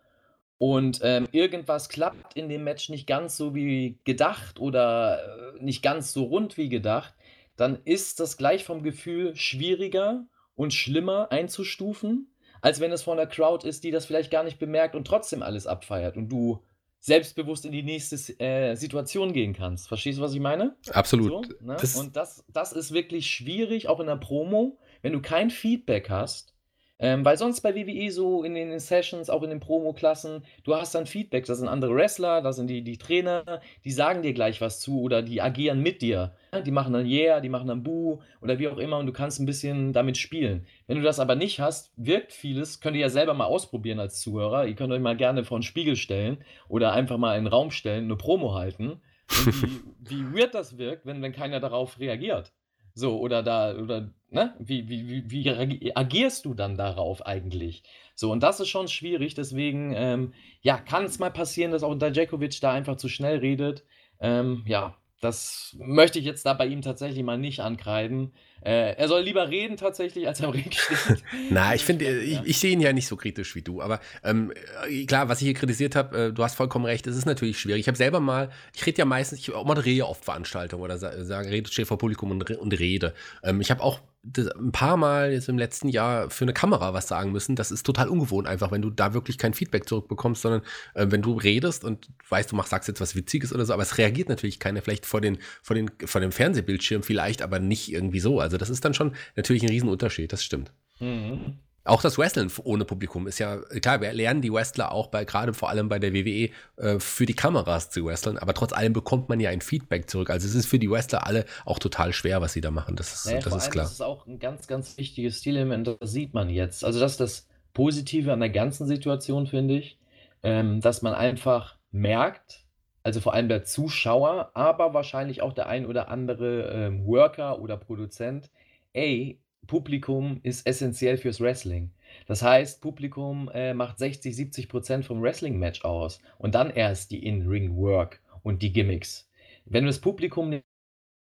und ähm, irgendwas klappt in dem Match nicht ganz so wie gedacht oder äh, nicht ganz so rund wie gedacht, dann ist das gleich vom Gefühl schwieriger und schlimmer einzustufen, als wenn es vor einer Crowd ist, die das vielleicht gar nicht bemerkt und trotzdem alles abfeiert. Und du selbstbewusst in die nächste äh, Situation gehen kannst. Verstehst du, was ich meine? Absolut. So, ne? das und das, das ist wirklich schwierig, auch in der Promo, wenn du kein Feedback hast, ähm, weil sonst bei WWE so in den Sessions, auch in den Promo-Klassen, du hast dann Feedback. Das sind andere Wrestler, da sind die, die Trainer, die sagen dir gleich was zu oder die agieren mit dir. Die machen dann Yeah, die machen dann Boo oder wie auch immer und du kannst ein bisschen damit spielen. Wenn du das aber nicht hast, wirkt vieles, könnt ihr ja selber mal ausprobieren als Zuhörer. Ihr könnt euch mal gerne vor einen Spiegel stellen oder einfach mal in den Raum stellen, eine Promo halten. Und wie, wie weird das wirkt, wenn, wenn keiner darauf reagiert. So, oder da, oder, ne? Wie, wie, wie, agierst du dann darauf eigentlich? So, und das ist schon schwierig, deswegen, ähm, ja, kann es mal passieren, dass auch Dajakovic da einfach zu schnell redet. Ähm, ja, das möchte ich jetzt da bei ihm tatsächlich mal nicht ankreiden. Äh, er soll lieber reden tatsächlich, als am Ring steht. Na, ich finde, ich, ich sehe ihn ja nicht so kritisch wie du. Aber ähm, äh, klar, was ich hier kritisiert habe, äh, du hast vollkommen recht, es ist natürlich schwierig. Ich habe selber mal, ich rede ja meistens, ich moderiere oft Veranstaltungen oder sage, rede, stehe vor Publikum und, und rede. Ähm, ich habe auch ein paar Mal jetzt im letzten Jahr für eine Kamera was sagen müssen. Das ist total ungewohnt einfach, wenn du da wirklich kein Feedback zurückbekommst, sondern äh, wenn du redest und weißt, du machst, sagst jetzt was Witziges oder so, aber es reagiert natürlich keiner, vielleicht vor, den, vor, den, vor dem Fernsehbildschirm vielleicht, aber nicht irgendwie so. Also das ist dann schon natürlich ein Riesenunterschied, das stimmt. Mhm. Auch das Wrestling ohne Publikum ist ja, klar, wir lernen die Wrestler auch bei, gerade vor allem bei der WWE, äh, für die Kameras zu wresteln, aber trotz allem bekommt man ja ein Feedback zurück. Also es ist für die Wrestler alle auch total schwer, was sie da machen. Das ist, naja, das ist klar. Das ist auch ein ganz, ganz wichtiges Stilelement, das sieht man jetzt. Also das ist das Positive an der ganzen Situation, finde ich, ähm, dass man einfach merkt, also vor allem der Zuschauer, aber wahrscheinlich auch der ein oder andere ähm, Worker oder Produzent, ey, Publikum ist essentiell fürs Wrestling. Das heißt, Publikum äh, macht 60, 70 Prozent vom Wrestling-Match aus und dann erst die In-Ring-Work und die Gimmicks. Wenn du das Publikum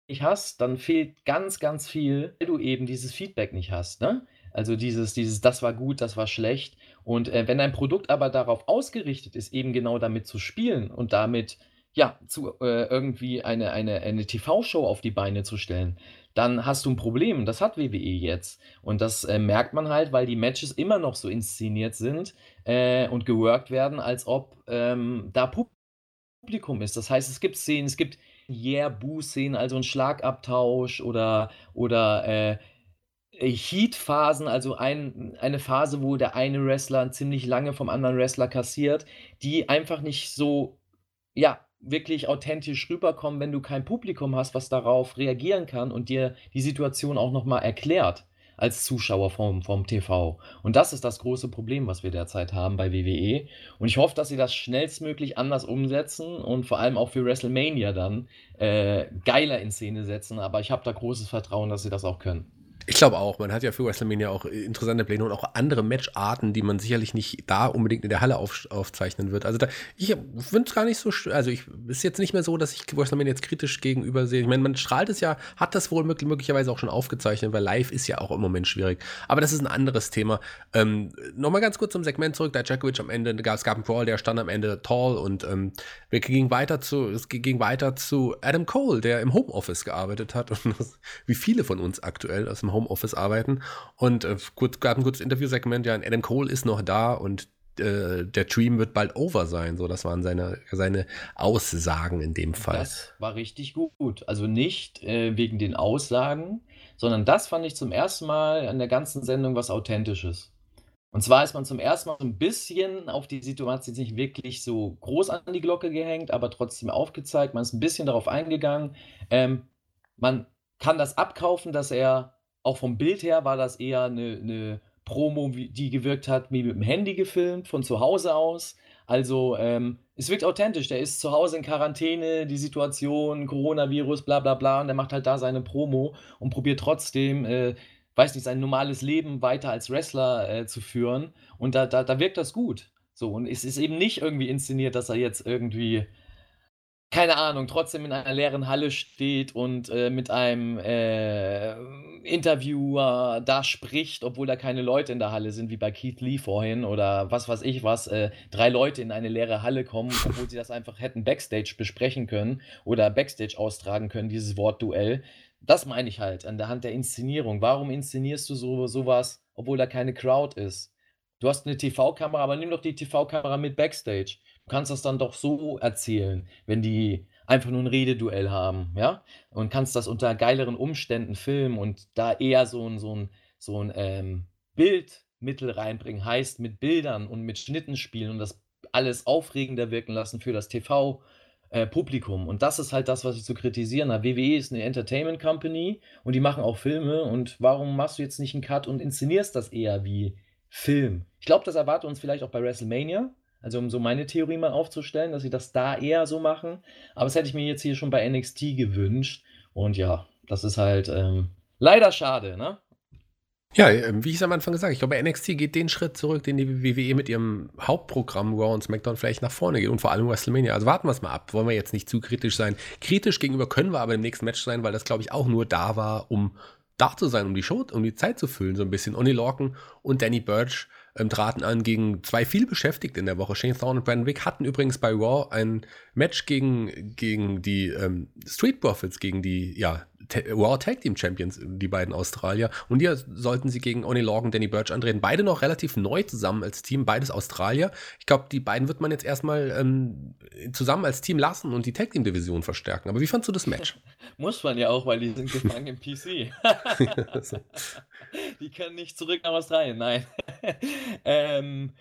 nicht hast, dann fehlt ganz, ganz viel, weil du eben dieses Feedback nicht hast. Ne? Also dieses, dieses, das war gut, das war schlecht. Und äh, wenn dein Produkt aber darauf ausgerichtet ist, eben genau damit zu spielen und damit ja, zu äh, irgendwie eine, eine, eine TV-Show auf die Beine zu stellen, dann hast du ein Problem. Das hat WWE jetzt. Und das äh, merkt man halt, weil die Matches immer noch so inszeniert sind äh, und geworkt werden, als ob ähm, da Publikum ist. Das heißt, es gibt Szenen, es gibt Yeah-Boo-Szenen, also ein Schlagabtausch oder, oder äh, Heat-Phasen, also ein, eine Phase, wo der eine Wrestler ziemlich lange vom anderen Wrestler kassiert, die einfach nicht so, ja, wirklich authentisch rüberkommen, wenn du kein Publikum hast, was darauf reagieren kann und dir die Situation auch nochmal erklärt als Zuschauer vom, vom TV. Und das ist das große Problem, was wir derzeit haben bei WWE. Und ich hoffe, dass sie das schnellstmöglich anders umsetzen und vor allem auch für WrestleMania dann äh, geiler in Szene setzen. Aber ich habe da großes Vertrauen, dass sie das auch können. Ich glaube auch, man hat ja für WrestleMania auch interessante Pläne und auch andere Matcharten, die man sicherlich nicht da unbedingt in der Halle auf, aufzeichnen wird. Also da, ich finde es gar nicht so, also ich ist jetzt nicht mehr so, dass ich WrestleMania jetzt kritisch gegenüber sehe. Ich meine, man strahlt es ja, hat das wohl möglicherweise auch schon aufgezeichnet, weil live ist ja auch im Moment schwierig. Aber das ist ein anderes Thema. Ähm, Nochmal ganz kurz zum Segment zurück, da Djakovic am Ende, es gab einen Brawl, der stand am Ende tall und ähm, wir gingen weiter zu, es ging weiter zu Adam Cole, der im Homeoffice gearbeitet hat und wie viele von uns aktuell aus dem Homeoffice arbeiten. Und äh, gut, gab ein kurzes Interviewsegment, ja, Adam Cole ist noch da und äh, der Dream wird bald over sein. So, das waren seine, seine Aussagen in dem Fall. Das war richtig gut. Also nicht äh, wegen den Aussagen, sondern das fand ich zum ersten Mal an der ganzen Sendung was Authentisches. Und zwar ist man zum ersten Mal so ein bisschen auf die Situation nicht wirklich so groß an die Glocke gehängt, aber trotzdem aufgezeigt. Man ist ein bisschen darauf eingegangen. Ähm, man kann das abkaufen, dass er auch vom Bild her war das eher eine, eine Promo, die gewirkt hat, wie mit dem Handy gefilmt, von zu Hause aus. Also ähm, es wirkt authentisch. Der ist zu Hause in Quarantäne, die Situation, Coronavirus, bla bla bla. Und der macht halt da seine Promo und probiert trotzdem, äh, weiß nicht, sein normales Leben weiter als Wrestler äh, zu führen. Und da, da, da wirkt das gut. So, und es ist eben nicht irgendwie inszeniert, dass er jetzt irgendwie keine Ahnung, trotzdem in einer leeren Halle steht und äh, mit einem äh, Interviewer da spricht, obwohl da keine Leute in der Halle sind, wie bei Keith Lee vorhin oder was weiß ich was, äh, drei Leute in eine leere Halle kommen, obwohl sie das einfach hätten Backstage besprechen können oder Backstage austragen können, dieses Wort Duell. Das meine ich halt an der Hand der Inszenierung. Warum inszenierst du so sowas, obwohl da keine Crowd ist? Du hast eine TV-Kamera, aber nimm doch die TV-Kamera mit Backstage. Du kannst das dann doch so erzählen, wenn die einfach nur ein Rededuell haben, ja? Und kannst das unter geileren Umständen filmen und da eher so ein, so ein, so ein ähm, Bildmittel reinbringen, heißt mit Bildern und mit Schnitten spielen und das alles aufregender wirken lassen für das TV. Äh, Publikum. Und das ist halt das, was ich zu kritisieren habe. WWE ist eine Entertainment Company und die machen auch Filme. Und warum machst du jetzt nicht einen Cut und inszenierst das eher wie Film? Ich glaube, das erwartet uns vielleicht auch bei WrestleMania. Also um so meine Theorie mal aufzustellen, dass sie das da eher so machen. Aber das hätte ich mir jetzt hier schon bei NXT gewünscht. Und ja, das ist halt, ähm, Leider schade, ne? Ja, ähm, wie ich es am Anfang gesagt habe, ich glaube, NXT geht den Schritt zurück, den die WWE mit ihrem Hauptprogramm Raw und SmackDown vielleicht nach vorne geht und vor allem WrestleMania. Also warten wir es mal ab. Wollen wir jetzt nicht zu kritisch sein. Kritisch gegenüber können wir aber im nächsten Match sein, weil das, glaube ich, auch nur da war, um da zu sein, um die Show, um die Zeit zu füllen, so ein bisschen. Oni Lorcan und Danny Burch ähm, traten an gegen zwei viel beschäftigt in der Woche. Shane Thorne und Brandon Wick hatten übrigens bei Raw ein Match gegen, gegen die ähm, Street Profits, gegen die, ja, Raw Tag Team Champions, die beiden Australier. Und hier sollten sie gegen Oni Logan, Danny Burch antreten. Beide noch relativ neu zusammen als Team, beides Australier. Ich glaube, die beiden wird man jetzt erstmal ähm, zusammen als Team lassen und die Tag Team Division verstärken. Aber wie fandst du das Match? Muss man ja auch, weil die sind gefangen im PC. die können nicht zurück nach Australien, nein. ähm,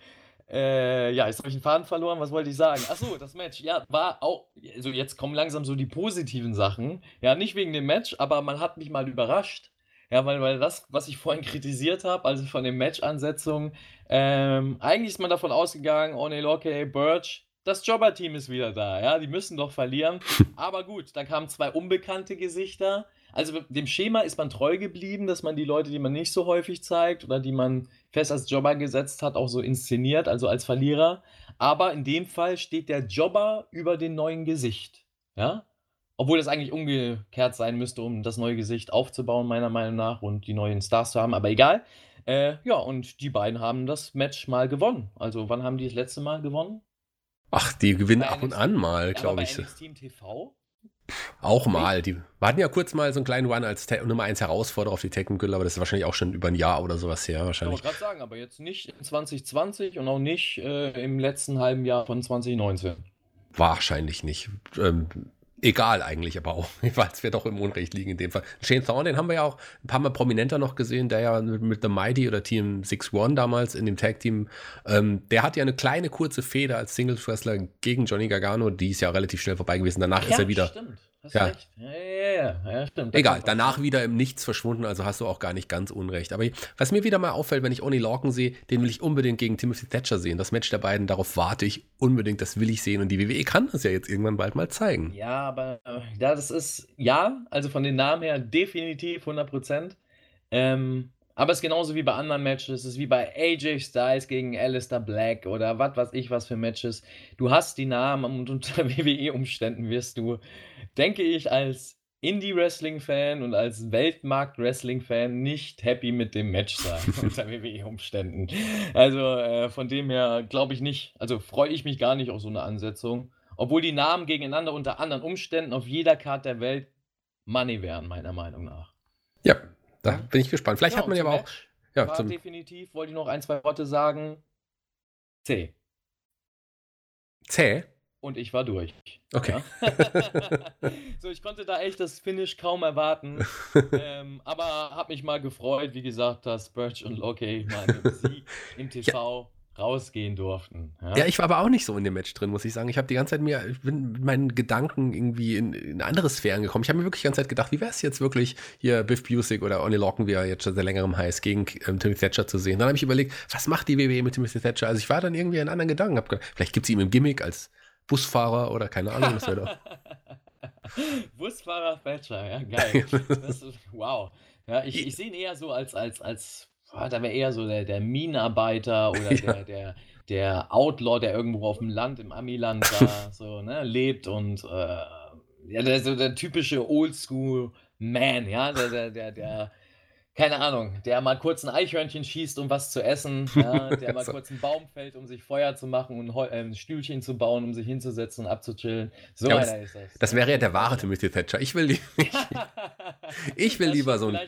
äh, ja, jetzt habe ich den Faden verloren. Was wollte ich sagen? Achso, das Match. Ja, war auch. Also, jetzt kommen langsam so die positiven Sachen. Ja, nicht wegen dem Match, aber man hat mich mal überrascht. Ja, weil, weil das, was ich vorhin kritisiert habe, also von den Match-Ansetzungen, ähm, eigentlich ist man davon ausgegangen, One Locke, Birch, das Jobber-Team ist wieder da. Ja, die müssen doch verlieren. aber gut, dann kamen zwei unbekannte Gesichter. Also dem Schema ist man treu geblieben, dass man die Leute, die man nicht so häufig zeigt oder die man fest als Jobber gesetzt hat, auch so inszeniert, also als Verlierer. Aber in dem Fall steht der Jobber über den neuen Gesicht. Ja? Obwohl das eigentlich umgekehrt sein müsste, um das neue Gesicht aufzubauen, meiner Meinung nach, und die neuen Stars zu haben. Aber egal. Äh, ja, und die beiden haben das Match mal gewonnen. Also, wann haben die das letzte Mal gewonnen? Ach, die gewinnen ab und an mal, glaube ich. Team TV auch mal. Die hatten ja kurz mal so einen kleinen Run als Te Nummer 1 Herausforderer auf die Tekken Girl, aber das ist wahrscheinlich auch schon über ein Jahr oder sowas her. Wahrscheinlich. Ich wollte gerade sagen, aber jetzt nicht in 2020 und auch nicht äh, im letzten halben Jahr von 2019. Wahrscheinlich nicht. Ähm, egal eigentlich, aber auch, weil es wird doch im Unrecht liegen in dem Fall. Shane Thorne, den haben wir ja auch ein paar Mal prominenter noch gesehen, der ja mit The Mighty oder Team 6-1 damals in dem Tag-Team, ähm, der hat ja eine kleine kurze Feder als Singles-Wrestler gegen Johnny Gargano, die ist ja relativ schnell vorbei gewesen. Danach ja, ist er wieder. Stimmt. Hast ja. recht. Ja, ja, ja, ja, stimmt. Egal, danach wieder im Nichts verschwunden, also hast du auch gar nicht ganz unrecht. Aber was mir wieder mal auffällt, wenn ich Oni Lorcan sehe, den will ich unbedingt gegen Timothy Thatcher sehen. Das Match der beiden, darauf warte ich unbedingt, das will ich sehen. Und die WWE kann das ja jetzt irgendwann bald mal zeigen. Ja, aber äh, ja, das ist, ja, also von den Namen her definitiv 100 Prozent. Ähm, aber es ist genauso wie bei anderen Matches. Es ist wie bei AJ Styles gegen Alistair Black oder was weiß ich was für Matches. Du hast die Namen und unter WWE-Umständen wirst du, denke ich, als Indie-Wrestling-Fan und als Weltmarkt-Wrestling-Fan nicht happy mit dem Match sein unter WWE-Umständen. Also äh, von dem her glaube ich nicht, also freue ich mich gar nicht auf so eine Ansetzung. Obwohl die Namen gegeneinander unter anderen Umständen auf jeder Karte der Welt Money wären, meiner Meinung nach. Ja, da bin ich gespannt. Vielleicht ja, hat man ja aber auch. Ja, zum definitiv, wollte ich noch ein, zwei Worte sagen. C. Zäh? Und ich war durch. Okay. Ja? so, ich konnte da echt das Finish kaum erwarten. ähm, aber habe mich mal gefreut, wie gesagt, dass Birch und Locke mal im TV ja rausgehen durften. Ja? ja? ich war aber auch nicht so in dem Match drin, muss ich sagen. Ich habe die ganze Zeit mir, ich bin mit meinen Gedanken irgendwie in, in andere Sphären gekommen. Ich habe mir wirklich die ganze Zeit gedacht, wie wäre es jetzt wirklich hier Biff Busick oder Oni Locken, wie er jetzt schon seit längerem heißt, gegen ähm, Timothy Thatcher zu sehen. Dann habe ich überlegt, was macht die WWE mit Timothy Thatcher? Also ich war dann irgendwie in anderen Gedanken. Hab, vielleicht gibt es ihm im Gimmick als Busfahrer oder keine Ahnung, das wäre doch. Busfahrer Thatcher, ja, geil. Ist, wow. Ja, ich, ich sehe ihn eher so als, als, als da wäre eher so der, der Minenarbeiter oder ja. der, der, der Outlaw, der irgendwo auf dem Land, im Amiland da so, ne, lebt und äh, ja, der, so der typische Oldschool-Man, ja, der, der, der, der, keine Ahnung, der mal kurz ein Eichhörnchen schießt, um was zu essen, ja, der mal kurz einen Baum fällt, um sich Feuer zu machen und äh, ein Stühlchen zu bauen, um sich hinzusetzen und abzuchillen. So ja, einer ist das. Das wäre ja der wahre Timothy Thatcher. Ich will, ich, ich will lieber so ein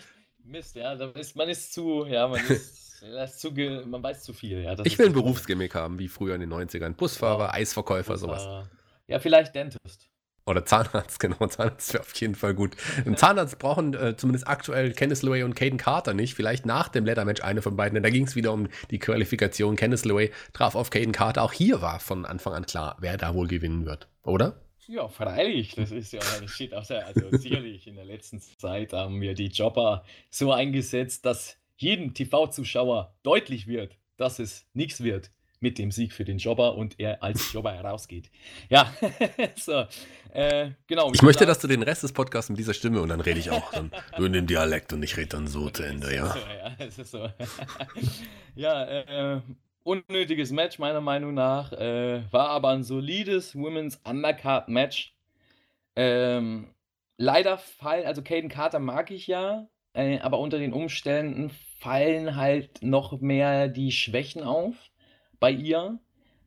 Mist, ja, ist, man ist zu, ja, man ist, ist zu, man weiß zu viel. Ja, ich will ein Berufsgimmick haben, wie früher in den 90ern. Busfahrer, ja, Eisverkäufer, Busfahrer. sowas. Ja, vielleicht Dentist. Oder Zahnarzt, genau. Zahnarzt wäre auf jeden Fall gut. Ein Zahnarzt brauchen äh, zumindest aktuell Kenneth Lowe und Caden Carter nicht. Vielleicht nach dem Leather-Match eine von beiden. Denn da ging es wieder um die Qualifikation. Kenneth Lowe traf auf Caden Carter. Auch hier war von Anfang an klar, wer da wohl gewinnen wird. Oder? Ja, freilich, das ist ja eine Shit. Also sicherlich in der letzten Zeit haben wir die Jobber so eingesetzt, dass jedem TV-Zuschauer deutlich wird, dass es nichts wird mit dem Sieg für den Jobber und er als Jobber herausgeht. Ja, so, äh, genau. Ich möchte, dass du den Rest des Podcasts mit dieser Stimme und dann rede ich auch dann, du in dem Dialekt und ich rede dann so zu Ende, ja. So, ja, es ist so. ja, äh, unnötiges Match meiner Meinung nach, äh, war aber ein solides Women's Undercard Match. Ähm, leider fallen, also Caden Carter mag ich ja, äh, aber unter den Umständen fallen halt noch mehr die Schwächen auf bei ihr.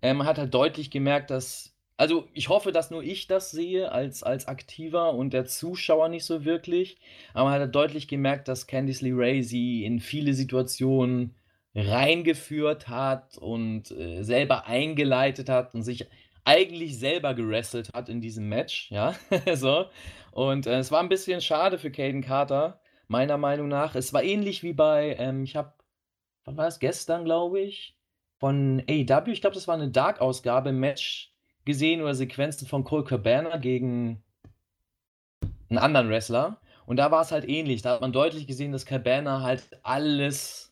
Äh, man hat halt deutlich gemerkt, dass, also ich hoffe, dass nur ich das sehe als, als Aktiver und der Zuschauer nicht so wirklich, aber man hat halt deutlich gemerkt, dass Candice LeRae sie in viele Situationen reingeführt hat und äh, selber eingeleitet hat und sich eigentlich selber gerestelt hat in diesem Match, ja, so. Und äh, es war ein bisschen schade für Caden Carter, meiner Meinung nach. Es war ähnlich wie bei, ähm, ich habe, wann war es, gestern, glaube ich, von AEW, ich glaube, das war eine Dark-Ausgabe, Match gesehen oder Sequenzen von Cole Cabana gegen einen anderen Wrestler. Und da war es halt ähnlich. Da hat man deutlich gesehen, dass Cabana halt alles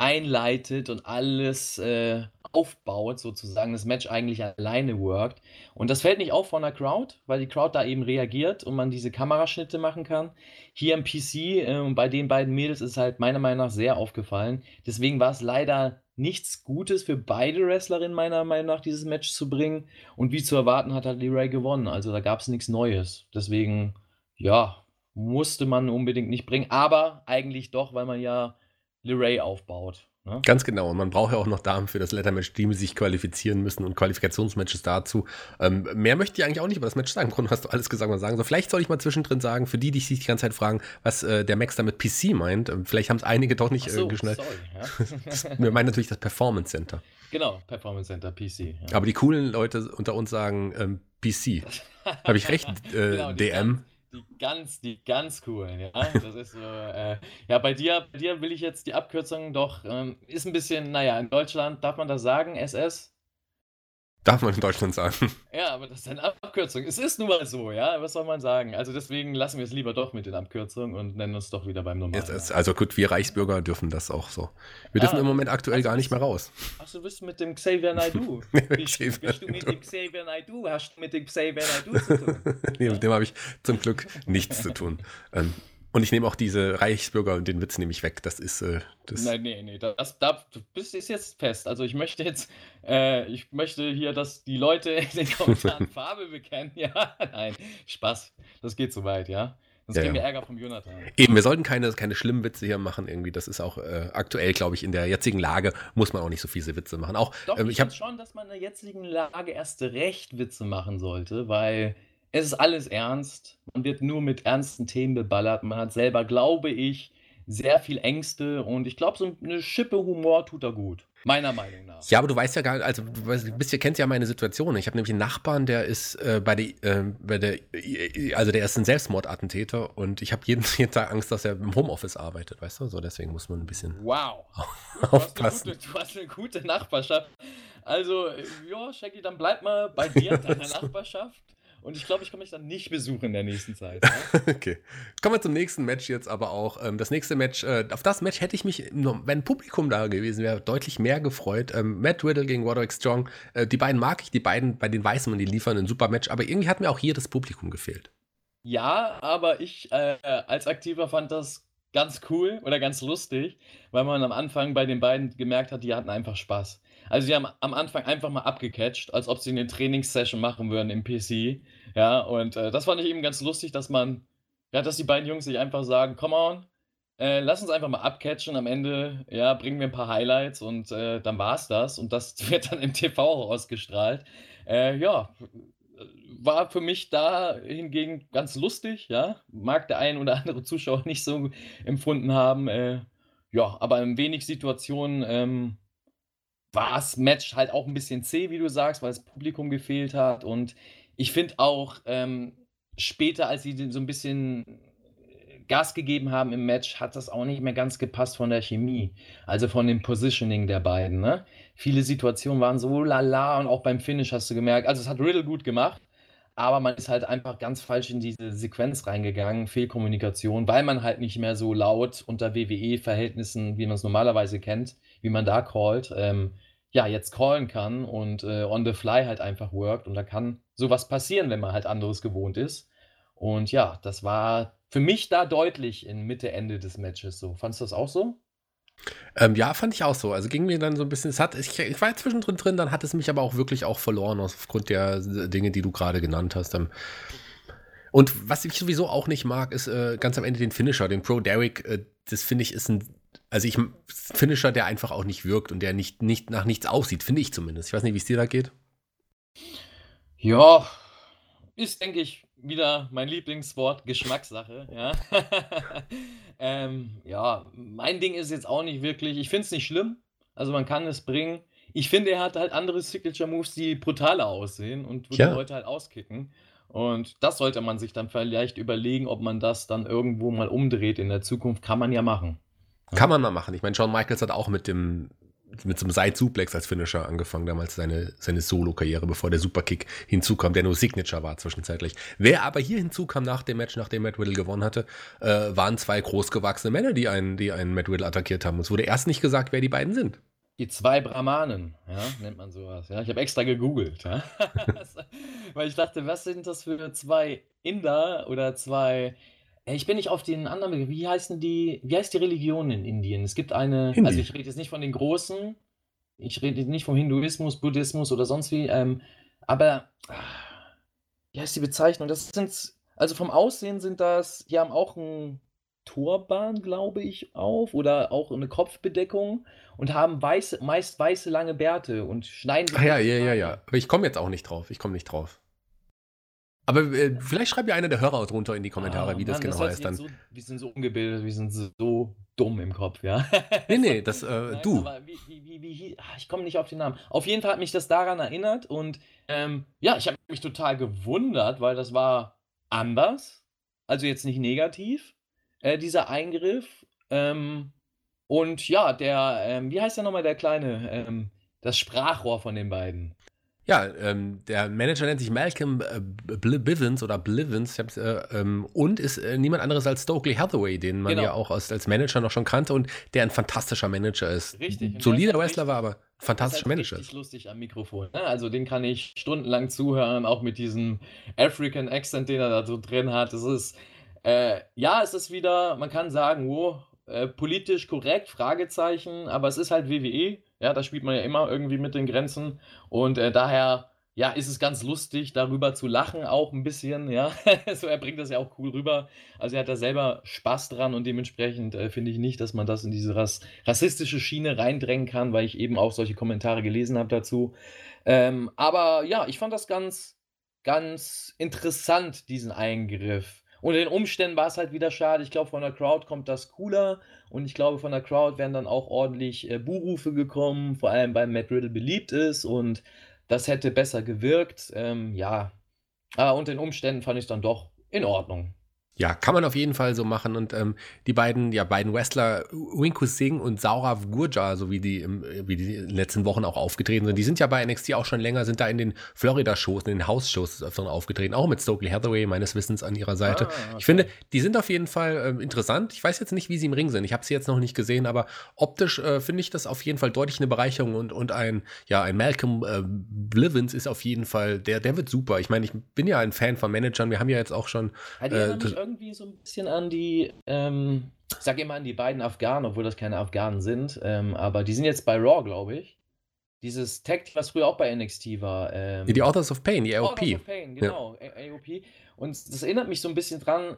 einleitet und alles äh, aufbaut, sozusagen, das Match eigentlich alleine workt. Und das fällt nicht auf von der Crowd, weil die Crowd da eben reagiert und man diese Kameraschnitte machen kann. Hier im PC äh, bei den beiden Mädels ist halt meiner Meinung nach sehr aufgefallen. Deswegen war es leider nichts Gutes für beide Wrestlerinnen meiner Meinung nach, dieses Match zu bringen. Und wie zu erwarten hat halt Ray gewonnen. Also da gab es nichts Neues. Deswegen, ja, musste man unbedingt nicht bringen. Aber eigentlich doch, weil man ja Ray aufbaut. Ne? Ganz genau. Und man braucht ja auch noch Damen für das Lettermatch, die sich qualifizieren müssen und Qualifikationsmatches dazu. Ähm, mehr möchte ich eigentlich auch nicht über das Match sagen. Im Grunde hast du alles gesagt, was sagen soll. Vielleicht soll ich mal zwischendrin sagen, für die, die sich die ganze Zeit fragen, was äh, der Max damit PC meint. Ähm, vielleicht haben es einige doch nicht so, äh, geschnallt. Sorry, ja. Wir meinen natürlich das Performance Center. Genau, Performance Center, PC. Ja. Aber die coolen Leute unter uns sagen ähm, PC. Habe ich recht, äh, genau, DM? Die ganz, die ganz coolen, ja. Das ist so, äh, ja, bei dir, bei dir will ich jetzt die Abkürzung doch, ähm, ist ein bisschen, naja, in Deutschland darf man das sagen, SS? Darf man in Deutschland sagen. Ja, aber das ist eine Abkürzung. Es ist nun mal so, ja. Was soll man sagen? Also deswegen lassen wir es lieber doch mit den Abkürzungen und nennen uns doch wieder beim normalen. Jetzt, also gut, wir Reichsbürger dürfen das auch so. Wir dürfen ah, im Moment aktuell also gar nicht mehr raus. Ach, du bist mit dem Xavier Naidoo. bist, bist du mit dem Xavier Naidoo? Hast du mit dem Xavier Naidoo zu tun? nee, mit dem habe ich zum Glück nichts zu tun. Ähm, und ich nehme auch diese Reichsbürger und den Witz nehme ich weg. Das ist. Äh, das Nein, nee, nee. Das, da, du bist ist jetzt fest. Also ich möchte jetzt, äh, ich möchte hier, dass die Leute in den Kommentaren Farbe bekennen. Ja, nein. Spaß. Das geht zu weit, ja. Sonst ja, kriegen wir Ärger vom Jonathan. Eben, wir sollten keine, keine schlimmen Witze hier machen, irgendwie. Das ist auch äh, aktuell, glaube ich, in der jetzigen Lage muss man auch nicht so fiese Witze machen. Auch, Doch, ähm, ich, ich habe schon, dass man in der jetzigen Lage erst recht Witze machen sollte, weil es ist alles ernst. Man wird nur mit ernsten Themen beballert. Man hat selber, glaube ich, sehr viel Ängste und ich glaube, so eine Schippe Humor tut da gut. Meiner Meinung nach. Ja, aber du weißt ja gar nicht, also du weißt, bist, kennst ja meine Situation. Ich habe nämlich einen Nachbarn, der ist äh, bei, der, äh, bei der, also der ist ein Selbstmordattentäter und ich habe jeden, jeden Tag Angst, dass er im Homeoffice arbeitet, weißt du? So, deswegen muss man ein bisschen wow. aufpassen. Du hast, gute, du hast eine gute Nachbarschaft. Also, ja, Shaggy, dann bleib mal bei dir in deiner Nachbarschaft. Und ich glaube, ich komme mich dann nicht besuchen in der nächsten Zeit. Ja? okay. Kommen wir zum nächsten Match jetzt aber auch. Ähm, das nächste Match, äh, auf das Match hätte ich mich, wenn Publikum da gewesen wäre, deutlich mehr gefreut. Ähm, Matt Riddle gegen Roderick Strong. Äh, die beiden mag ich, die beiden, bei den weiß man, die liefern ein super Match. Aber irgendwie hat mir auch hier das Publikum gefehlt. Ja, aber ich äh, als Aktiver fand das ganz cool oder ganz lustig, weil man am Anfang bei den beiden gemerkt hat, die hatten einfach Spaß. Also die haben am Anfang einfach mal abgecatcht, als ob sie eine Trainingssession machen würden im PC. Ja, und äh, das fand ich eben ganz lustig, dass man, ja, dass die beiden Jungs sich einfach sagen, come on, äh, lass uns einfach mal abcatchen. Am Ende, ja, bringen wir ein paar Highlights und äh, dann war's das. Und das wird dann im TV auch ausgestrahlt. Äh, ja, war für mich da hingegen ganz lustig, ja. Mag der ein oder andere Zuschauer nicht so empfunden haben. Äh, ja, aber in wenig Situationen ähm, war das Match halt auch ein bisschen zäh, wie du sagst, weil das Publikum gefehlt hat. Und ich finde auch ähm, später, als sie so ein bisschen Gas gegeben haben im Match, hat das auch nicht mehr ganz gepasst von der Chemie. Also von dem Positioning der beiden. Ne? Viele Situationen waren so lala und auch beim Finish hast du gemerkt. Also es hat Riddle gut gemacht, aber man ist halt einfach ganz falsch in diese Sequenz reingegangen, Fehlkommunikation, weil man halt nicht mehr so laut unter WWE-Verhältnissen, wie man es normalerweise kennt, wie man da callt, ähm, ja, jetzt callen kann und äh, on the fly halt einfach workt. Und da kann sowas passieren, wenn man halt anderes gewohnt ist. Und ja, das war für mich da deutlich in Mitte, Ende des Matches so. Fandest du das auch so? Ähm, ja, fand ich auch so. Also ging mir dann so ein bisschen, es hat, ich, ich war zwischendrin drin, dann hat es mich aber auch wirklich auch verloren aufgrund der Dinge, die du gerade genannt hast. Ähm, und was ich sowieso auch nicht mag, ist äh, ganz am Ende den Finisher, den Pro Derrick. Äh, das finde ich ist ein, also ich Finisher, der einfach auch nicht wirkt und der nicht, nicht nach nichts aussieht, finde ich zumindest. Ich weiß nicht, wie es dir da geht. Ja, ist, denke ich, wieder mein Lieblingswort, Geschmackssache. Ja. ähm, ja, mein Ding ist jetzt auch nicht wirklich, ich finde es nicht schlimm. Also man kann es bringen. Ich finde, er hat halt andere Signature-Moves, die brutaler aussehen und wo ja. die Leute halt auskicken. Und das sollte man sich dann vielleicht überlegen, ob man das dann irgendwo mal umdreht in der Zukunft. Kann man ja machen. Kann man mal machen. Ich meine, Shawn Michaels hat auch mit dem mit so einem Side-Suplex als Finisher angefangen, damals seine, seine Solo-Karriere, bevor der Superkick hinzukam, der nur Signature war zwischenzeitlich. Wer aber hier hinzukam nach dem Match, nachdem Matt Riddle gewonnen hatte, äh, waren zwei großgewachsene Männer, die einen, die einen Matt Riddle attackiert haben. es wurde erst nicht gesagt, wer die beiden sind. Die zwei Brahmanen, ja, nennt man sowas. Ja. Ich habe extra gegoogelt, ja. weil ich dachte, was sind das für zwei Inder oder zwei. Ich bin nicht auf den anderen. Wie heißen die? Wie heißt die Religion in Indien? Es gibt eine. Hindi. Also ich rede jetzt nicht von den großen. Ich rede nicht vom Hinduismus, Buddhismus oder sonst wie. Ähm, aber wie heißt die Bezeichnung? Das sind also vom Aussehen sind das. Die haben auch ein Turban, glaube ich, auf oder auch eine Kopfbedeckung und haben weiße, meist weiße lange Bärte und schneiden sich. Ja, ja, ja, ja. Aber ich komme jetzt auch nicht drauf. Ich komme nicht drauf. Aber äh, vielleicht schreibt ja einer der Hörer drunter in die Kommentare, ah, wie das Mann, genau das heißt. Dann. So, wir sind so ungebildet, wir sind so dumm im Kopf, ja. nee, nee, das, äh, du. Wie, wie, wie, ach, ich komme nicht auf den Namen. Auf jeden Fall hat mich das daran erinnert und ähm, ja, ich habe mich total gewundert, weil das war anders. Also jetzt nicht negativ, äh, dieser Eingriff. Ähm, und ja, der, ähm, wie heißt der nochmal, der kleine, ähm, das Sprachrohr von den beiden. Ja, ähm, der Manager nennt sich Malcolm äh, Bivens oder Blivens äh, ähm, und ist äh, niemand anderes als Stokely Hathaway, den man genau. ja auch als, als Manager noch schon kannte und der ein fantastischer Manager ist. Richtig. Solider Wrestler war, aber fantastischer halt Manager. Richtig lustig am Mikrofon. Ne? Also den kann ich stundenlang zuhören, auch mit diesem African Accent, den er da so drin hat. Das ist äh, ja, es ist wieder, man kann sagen, wo äh, politisch korrekt, Fragezeichen, aber es ist halt WWE. Ja, da spielt man ja immer irgendwie mit den Grenzen. Und äh, daher, ja, ist es ganz lustig, darüber zu lachen, auch ein bisschen, ja. so, er bringt das ja auch cool rüber. Also er hat da selber Spaß dran und dementsprechend äh, finde ich nicht, dass man das in diese Rass rassistische Schiene reindrängen kann, weil ich eben auch solche Kommentare gelesen habe dazu. Ähm, aber ja, ich fand das ganz, ganz interessant, diesen Eingriff. Unter den Umständen war es halt wieder schade. Ich glaube, von der Crowd kommt das cooler. Und ich glaube, von der Crowd wären dann auch ordentlich äh, Buhrufe gekommen, vor allem weil Matt Riddle beliebt ist. Und das hätte besser gewirkt. Ähm, ja, aber unter den Umständen fand ich es dann doch in Ordnung. Ja, kann man auf jeden Fall so machen. Und ähm, die beiden, ja, beiden Wrestler, Winku Singh und Saurav Gurja, so wie die, im, wie die in den letzten Wochen auch aufgetreten sind, die sind ja bei NXT auch schon länger, sind da in den Florida-Shows, in den House-Shows öfter aufgetreten, auch mit Stokely Hathaway, meines Wissens, an ihrer Seite. Ah, okay. Ich finde, die sind auf jeden Fall äh, interessant. Ich weiß jetzt nicht, wie sie im Ring sind. Ich habe sie jetzt noch nicht gesehen, aber optisch äh, finde ich das auf jeden Fall deutlich eine Bereicherung und, und ein, ja, ein Malcolm äh, Blivens ist auf jeden Fall, der, der wird super. Ich meine, ich bin ja ein Fan von Managern. Wir haben ja jetzt auch schon. Ja, irgendwie so ein bisschen an die, ähm, ich sag immer an die beiden Afghanen, obwohl das keine Afghanen sind, ähm, aber die sind jetzt bei Raw, glaube ich. Dieses Tag, was früher auch bei NXT war. Ähm, die Authors of Pain, die AOP. Authors of Pain, genau, ja. AOP. Und das erinnert mich so ein bisschen dran,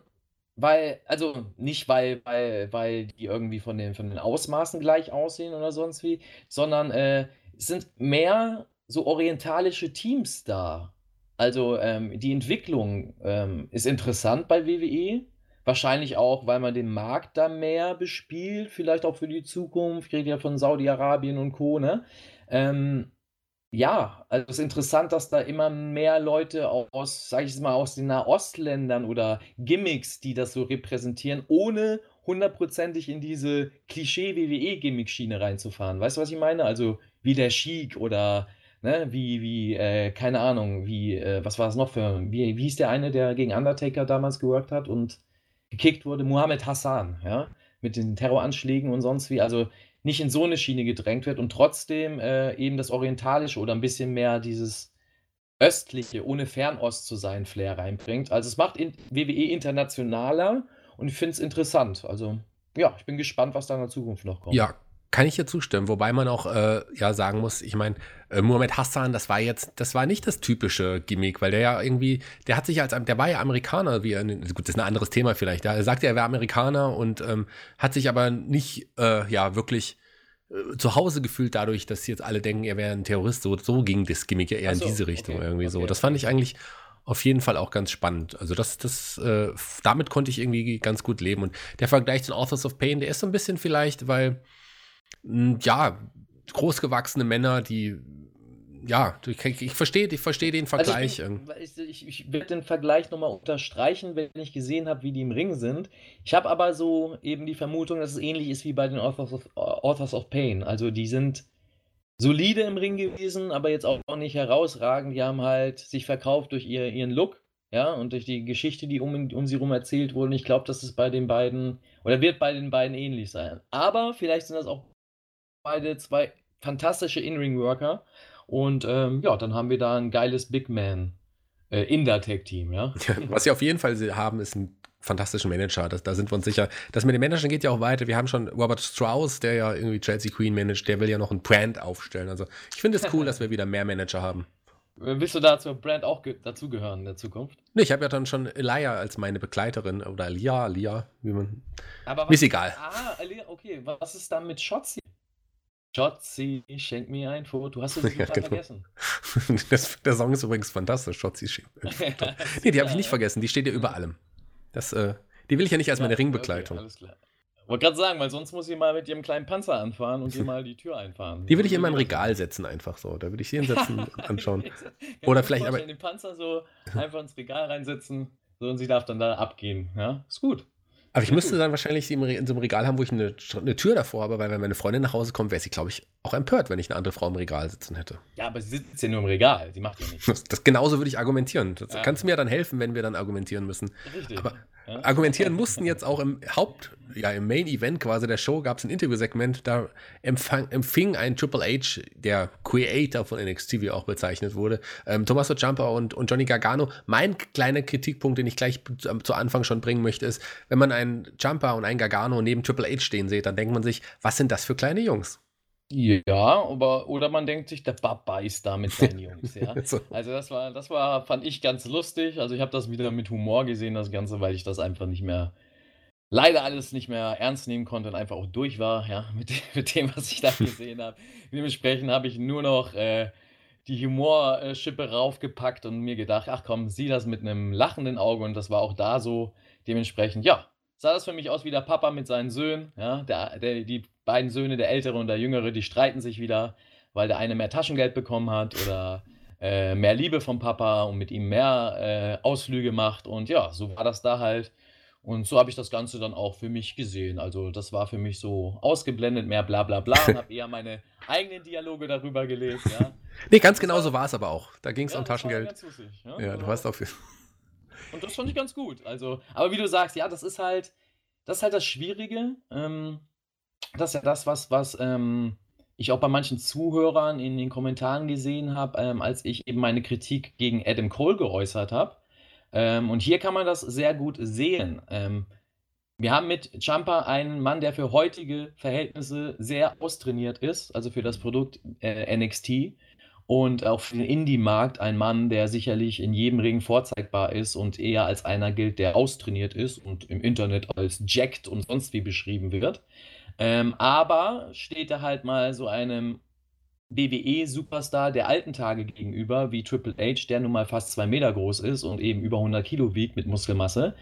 weil, also nicht weil, weil, weil die irgendwie von den, von den Ausmaßen gleich aussehen oder sonst wie, sondern äh, es sind mehr so orientalische Teams da. Also ähm, die Entwicklung ähm, ist interessant bei WWE. Wahrscheinlich auch, weil man den Markt da mehr bespielt, vielleicht auch für die Zukunft. Ich rede ja von Saudi-Arabien und Co. Ne? Ähm, ja, also es ist interessant, dass da immer mehr Leute aus, sage ich mal, aus den Nahostländern oder Gimmicks, die das so repräsentieren, ohne hundertprozentig in diese Klischee-WWE-Gimmick-Schiene reinzufahren. Weißt du, was ich meine? Also wie der Chic oder ne, wie, wie, äh, keine Ahnung, wie, äh, was war es noch für, wie, wie hieß der eine, der gegen Undertaker damals geworkt hat und gekickt wurde? Muhammad Hassan, ja, mit den Terroranschlägen und sonst wie. Also nicht in so eine Schiene gedrängt wird und trotzdem äh, eben das Orientalische oder ein bisschen mehr dieses östliche, ohne Fernost zu sein, Flair reinbringt. Also es macht in WWE internationaler und ich finde es interessant. Also ja, ich bin gespannt, was da in der Zukunft noch kommt. Ja, kann ich hier zustimmen, wobei man auch äh, ja sagen muss, ich meine, äh, Mohamed Hassan, das war jetzt, das war nicht das typische Gimmick, weil der ja irgendwie, der hat sich als, der war ja Amerikaner, wie er, gut, das ist ein anderes Thema vielleicht, ja, er sagte, er wäre Amerikaner und ähm, hat sich aber nicht, äh, ja, wirklich äh, zu Hause gefühlt dadurch, dass jetzt alle denken, er wäre ein Terrorist, so, so ging das Gimmick ja eher so, in diese Richtung okay, irgendwie okay, so. Das fand ich eigentlich auf jeden Fall auch ganz spannend. Also das, das, äh, damit konnte ich irgendwie ganz gut leben. Und der Vergleich zu Authors of Pain, der ist so ein bisschen vielleicht, weil ja, großgewachsene Männer, die ja, ich, ich verstehe ich versteh den also Vergleich. Also ich, ich, ich werde den Vergleich nochmal unterstreichen, wenn ich gesehen habe, wie die im Ring sind. Ich habe aber so eben die Vermutung, dass es ähnlich ist wie bei den Authors of, Authors of Pain. Also die sind solide im Ring gewesen, aber jetzt auch nicht herausragend. Die haben halt sich verkauft durch ihr, ihren Look, ja, und durch die Geschichte, die um, um sie herum erzählt wurde. Und ich glaube, dass es bei den beiden, oder wird bei den beiden ähnlich sein. Aber vielleicht sind das auch beide zwei fantastische In-Ring-Worker. Und ähm, ja, dann haben wir da ein geiles Big Man äh, in der Tag-Team, ja. Was sie auf jeden Fall haben, ist ein fantastischen Manager. Das, da sind wir uns sicher. Das mit den Managern geht ja auch weiter. Wir haben schon Robert Strauss, der ja irgendwie Chelsea Queen managt, der will ja noch ein Brand aufstellen. Also ich finde es cool, dass wir wieder mehr Manager haben. Äh, willst du da zur Brand auch dazugehören in der Zukunft? Nee, ich habe ja dann schon Elia als meine Begleiterin oder Lia, Lia, wie man. Aber was, ist egal. Ah, Elia, okay. Was ist dann mit Shotzi? Schotzi, schenk mir ein Foto. Du hast es ja, genau. vergessen. Das, der Song ist übrigens fantastisch. Schotzi, schenk mir ein Foto. nee, die habe ich nicht vergessen. Die steht ja über allem. Das, äh, die will ich ja nicht als meine ja, Ringbegleitung. Okay, alles klar. Wollte gerade sagen, weil sonst muss ich mal mit ihrem kleinen Panzer anfahren und ihr mal die Tür einfahren. Die will ich in mein Regal setzen, einfach so. Da würde ich sie hinsetzen und anschauen. Oder vielleicht aber. den Panzer so einfach ins Regal reinsetzen so, und sie darf dann da abgehen. Ja, ist gut. Aber ich müsste dann wahrscheinlich sie in so einem Regal haben, wo ich eine, eine Tür davor habe, weil wenn meine Freundin nach Hause kommt, wäre sie, glaube ich, auch empört, wenn ich eine andere Frau im Regal sitzen hätte. Ja, aber sie sitzt ja nur im Regal, sie macht ja nichts. Das, das genauso würde ich argumentieren. Das ja. kannst du mir dann helfen, wenn wir dann argumentieren müssen. Richtig. Aber ja. argumentieren mussten jetzt auch im Haupt, ja, im Main Event quasi der Show gab es ein Interviewsegment, da empfang, empfing ein Triple H, der Creator von NXT, wie auch bezeichnet wurde, ähm, Tommaso Ciampa und, und Johnny Gargano. Mein kleiner Kritikpunkt, den ich gleich zu, zu Anfang schon bringen möchte, ist, wenn man einen Ciampa und einen Gargano neben Triple H stehen sieht, dann denkt man sich, was sind das für kleine Jungs? Ja, aber oder man denkt sich, der Papa ist da mit seinen Jungs, ja. so. Also das war, das war, fand ich ganz lustig. Also ich habe das wieder mit Humor gesehen, das Ganze, weil ich das einfach nicht mehr, leider alles nicht mehr ernst nehmen konnte und einfach auch durch war, ja, mit, mit dem, was ich da gesehen habe. Dementsprechend habe ich nur noch äh, die Humorschippe raufgepackt und mir gedacht, ach komm, sieh das mit einem lachenden Auge und das war auch da so. Dementsprechend, ja, sah das für mich aus wie der Papa mit seinen Söhnen. Ja, der, der, die beiden Söhne, der ältere und der jüngere, die streiten sich wieder, weil der eine mehr Taschengeld bekommen hat oder äh, mehr Liebe vom Papa und mit ihm mehr äh, Ausflüge macht. Und ja, so war das da halt. Und so habe ich das Ganze dann auch für mich gesehen. Also das war für mich so ausgeblendet, mehr bla bla bla und habe eher meine eigenen Dialoge darüber gelesen. Ja. nee, ganz genau so war es aber auch. Da ging es ja, um Taschengeld. Lustig, ja? ja, du hast auch viel. Und das fand ich ganz gut. Also, aber wie du sagst, ja, das ist halt, das ist halt das Schwierige. Ähm, das ist ja das, was, was ähm, ich auch bei manchen Zuhörern in den Kommentaren gesehen habe, ähm, als ich eben meine Kritik gegen Adam Cole geäußert habe. Ähm, und hier kann man das sehr gut sehen. Ähm, wir haben mit Jumper einen Mann, der für heutige Verhältnisse sehr austrainiert ist, also für das Produkt äh, NXT und auch für den Indie-Markt ein Mann, der sicherlich in jedem Ring vorzeigbar ist und eher als einer gilt, der austrainiert ist und im Internet als jacked und sonst wie beschrieben wird. Ähm, aber steht er halt mal so einem WWE-Superstar der alten Tage gegenüber, wie Triple H, der nun mal fast zwei Meter groß ist und eben über 100 Kilo wiegt mit Muskelmasse,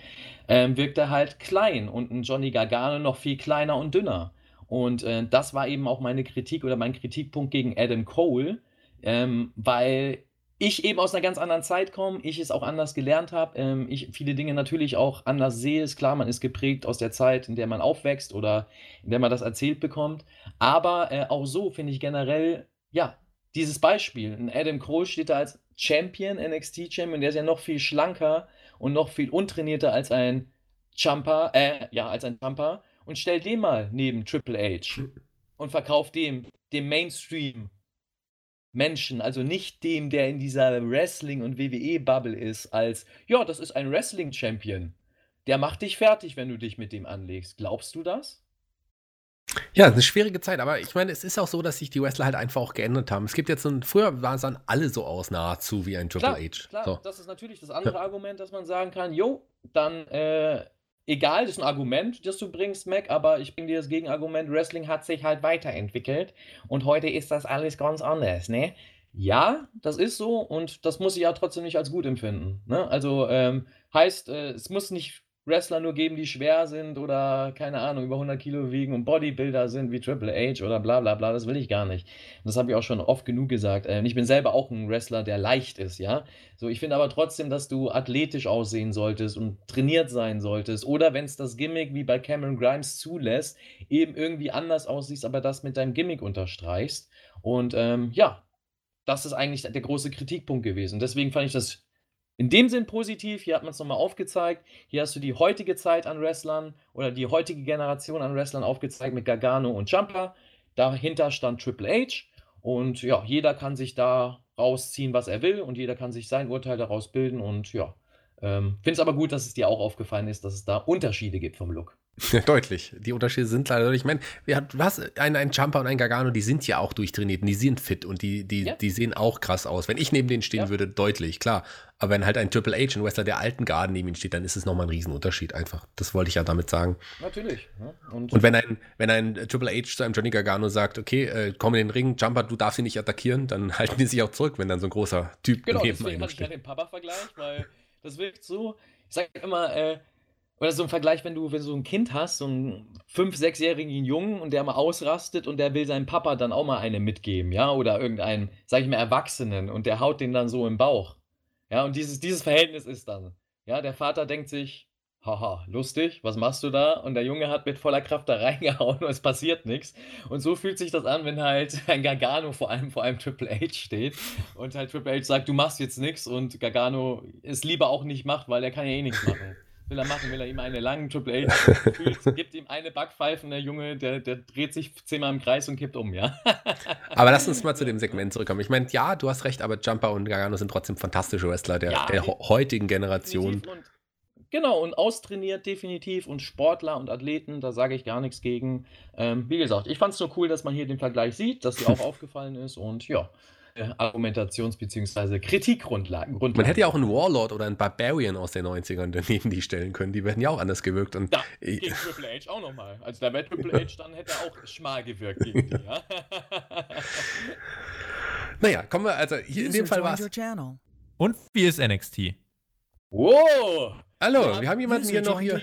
ähm, wirkt er halt klein und ein Johnny Gargano noch viel kleiner und dünner. Und äh, das war eben auch meine Kritik oder mein Kritikpunkt gegen Adam Cole, ähm, weil ich eben aus einer ganz anderen Zeit komme, ich es auch anders gelernt habe, ähm, ich viele Dinge natürlich auch anders sehe. Ist klar, man ist geprägt aus der Zeit, in der man aufwächst oder in der man das erzählt bekommt. Aber äh, auch so finde ich generell, ja, dieses Beispiel. Ein Adam Cole steht da als Champion, NXT Champion, der ist ja noch viel schlanker und noch viel untrainierter als ein Jumper, äh, ja, als ein Jumper. Und stell den mal neben Triple H. und verkauft dem, dem Mainstream Menschen, also nicht dem, der in dieser Wrestling- und WWE-Bubble ist, als, ja, das ist ein Wrestling-Champion. Der macht dich fertig, wenn du dich mit dem anlegst. Glaubst du das? Ja, eine schwierige Zeit, aber ich meine, es ist auch so, dass sich die Wrestler halt einfach auch geändert haben. Es gibt jetzt so ein, früher sahen alle so aus nahezu wie ein Triple klar, H. Klar, so. das ist natürlich das andere ja. Argument, dass man sagen kann, jo, dann äh, egal, das ist ein Argument, das du bringst, Mac, aber ich bringe dir das Gegenargument, Wrestling hat sich halt weiterentwickelt und heute ist das alles ganz anders, ne? Ja, das ist so und das muss ich ja trotzdem nicht als gut empfinden. Ne? Also ähm, heißt, äh, es muss nicht Wrestler nur geben, die schwer sind oder keine Ahnung, über 100 Kilo wiegen und Bodybuilder sind wie Triple H oder bla bla bla, das will ich gar nicht. Und das habe ich auch schon oft genug gesagt. Ähm, ich bin selber auch ein Wrestler, der leicht ist, ja. So, ich finde aber trotzdem, dass du athletisch aussehen solltest und trainiert sein solltest. Oder wenn es das Gimmick wie bei Cameron Grimes zulässt, eben irgendwie anders aussiehst, aber das mit deinem Gimmick unterstreichst. Und ähm, ja, das ist eigentlich der große Kritikpunkt gewesen. Deswegen fand ich das in dem Sinn positiv, hier hat man es nochmal aufgezeigt. Hier hast du die heutige Zeit an Wrestlern oder die heutige Generation an Wrestlern aufgezeigt mit Gargano und Jumper. Dahinter stand Triple H. Und ja, jeder kann sich da rausziehen, was er will und jeder kann sich sein Urteil daraus bilden. Und ja, ähm, finde es aber gut, dass es dir auch aufgefallen ist, dass es da Unterschiede gibt vom Look. Deutlich. Die Unterschiede sind leider deutlich. Ich meine, du hast einen, einen Jumper und einen Gargano, die sind ja auch durchtrainiert und die sind fit und die, die, ja. die sehen auch krass aus. Wenn ich neben denen stehen ja. würde, deutlich, klar. Aber wenn halt ein Triple H, ein Wrestler der alten Garden neben ihnen steht, dann ist es nochmal ein Riesenunterschied einfach. Das wollte ich ja damit sagen. Natürlich. Ja. Und, und, wenn, ein, wenn ein Triple H zu einem Johnny Gargano sagt, okay, äh, komm in den Ring, Jumper, du darfst ihn nicht attackieren, dann halten die sich auch zurück, wenn dann so ein großer Typ genau, neben einem steht. Genau, deswegen ich den Papa-Vergleich, weil das wirkt so, ich sage immer, äh, oder so ein Vergleich, wenn du, wenn du so ein Kind hast, so einen fünf-, sechsjährigen Jungen und der mal ausrastet und der will seinem Papa dann auch mal eine mitgeben, ja, oder irgendeinen, sag ich mal, Erwachsenen und der haut den dann so im Bauch. Ja, und dieses, dieses Verhältnis ist dann, ja, der Vater denkt sich, haha, lustig, was machst du da? Und der Junge hat mit voller Kraft da reingehauen und es passiert nichts. Und so fühlt sich das an, wenn halt ein Gargano vor allem vor einem Triple H steht und halt Triple H sagt, du machst jetzt nichts und Gargano es lieber auch nicht macht, weil er kann ja eh nichts machen will er machen, will er ihm eine lange Triple H, gibt ihm eine Backpfeife und der Junge, der, der dreht sich zehnmal im Kreis und kippt um, ja. aber lass uns mal zu dem Segment zurückkommen. Ich meine, ja, du hast recht, aber Jumper und Gargano sind trotzdem fantastische Wrestler der, ja, der heutigen Generation. Und, genau, und austrainiert definitiv und Sportler und Athleten, da sage ich gar nichts gegen. Ähm, wie gesagt, ich fand es nur cool, dass man hier den Vergleich sieht, dass dir auch aufgefallen ist und ja. Argumentations- bzw. Kritikgrundlagen. Man hätte ja auch einen Warlord oder einen Barbarian aus den 90ern daneben die stellen können. Die werden ja auch anders gewirkt. Und ja, gegen Triple H auch nochmal. Als da wäre Triple H dann hätte er auch schmal gewirkt gegen die. Ja? naja, kommen wir, also hier in dem Fall war es. Und wie ist NXT? Wow! Hallo, wir haben jemanden hier noch hier.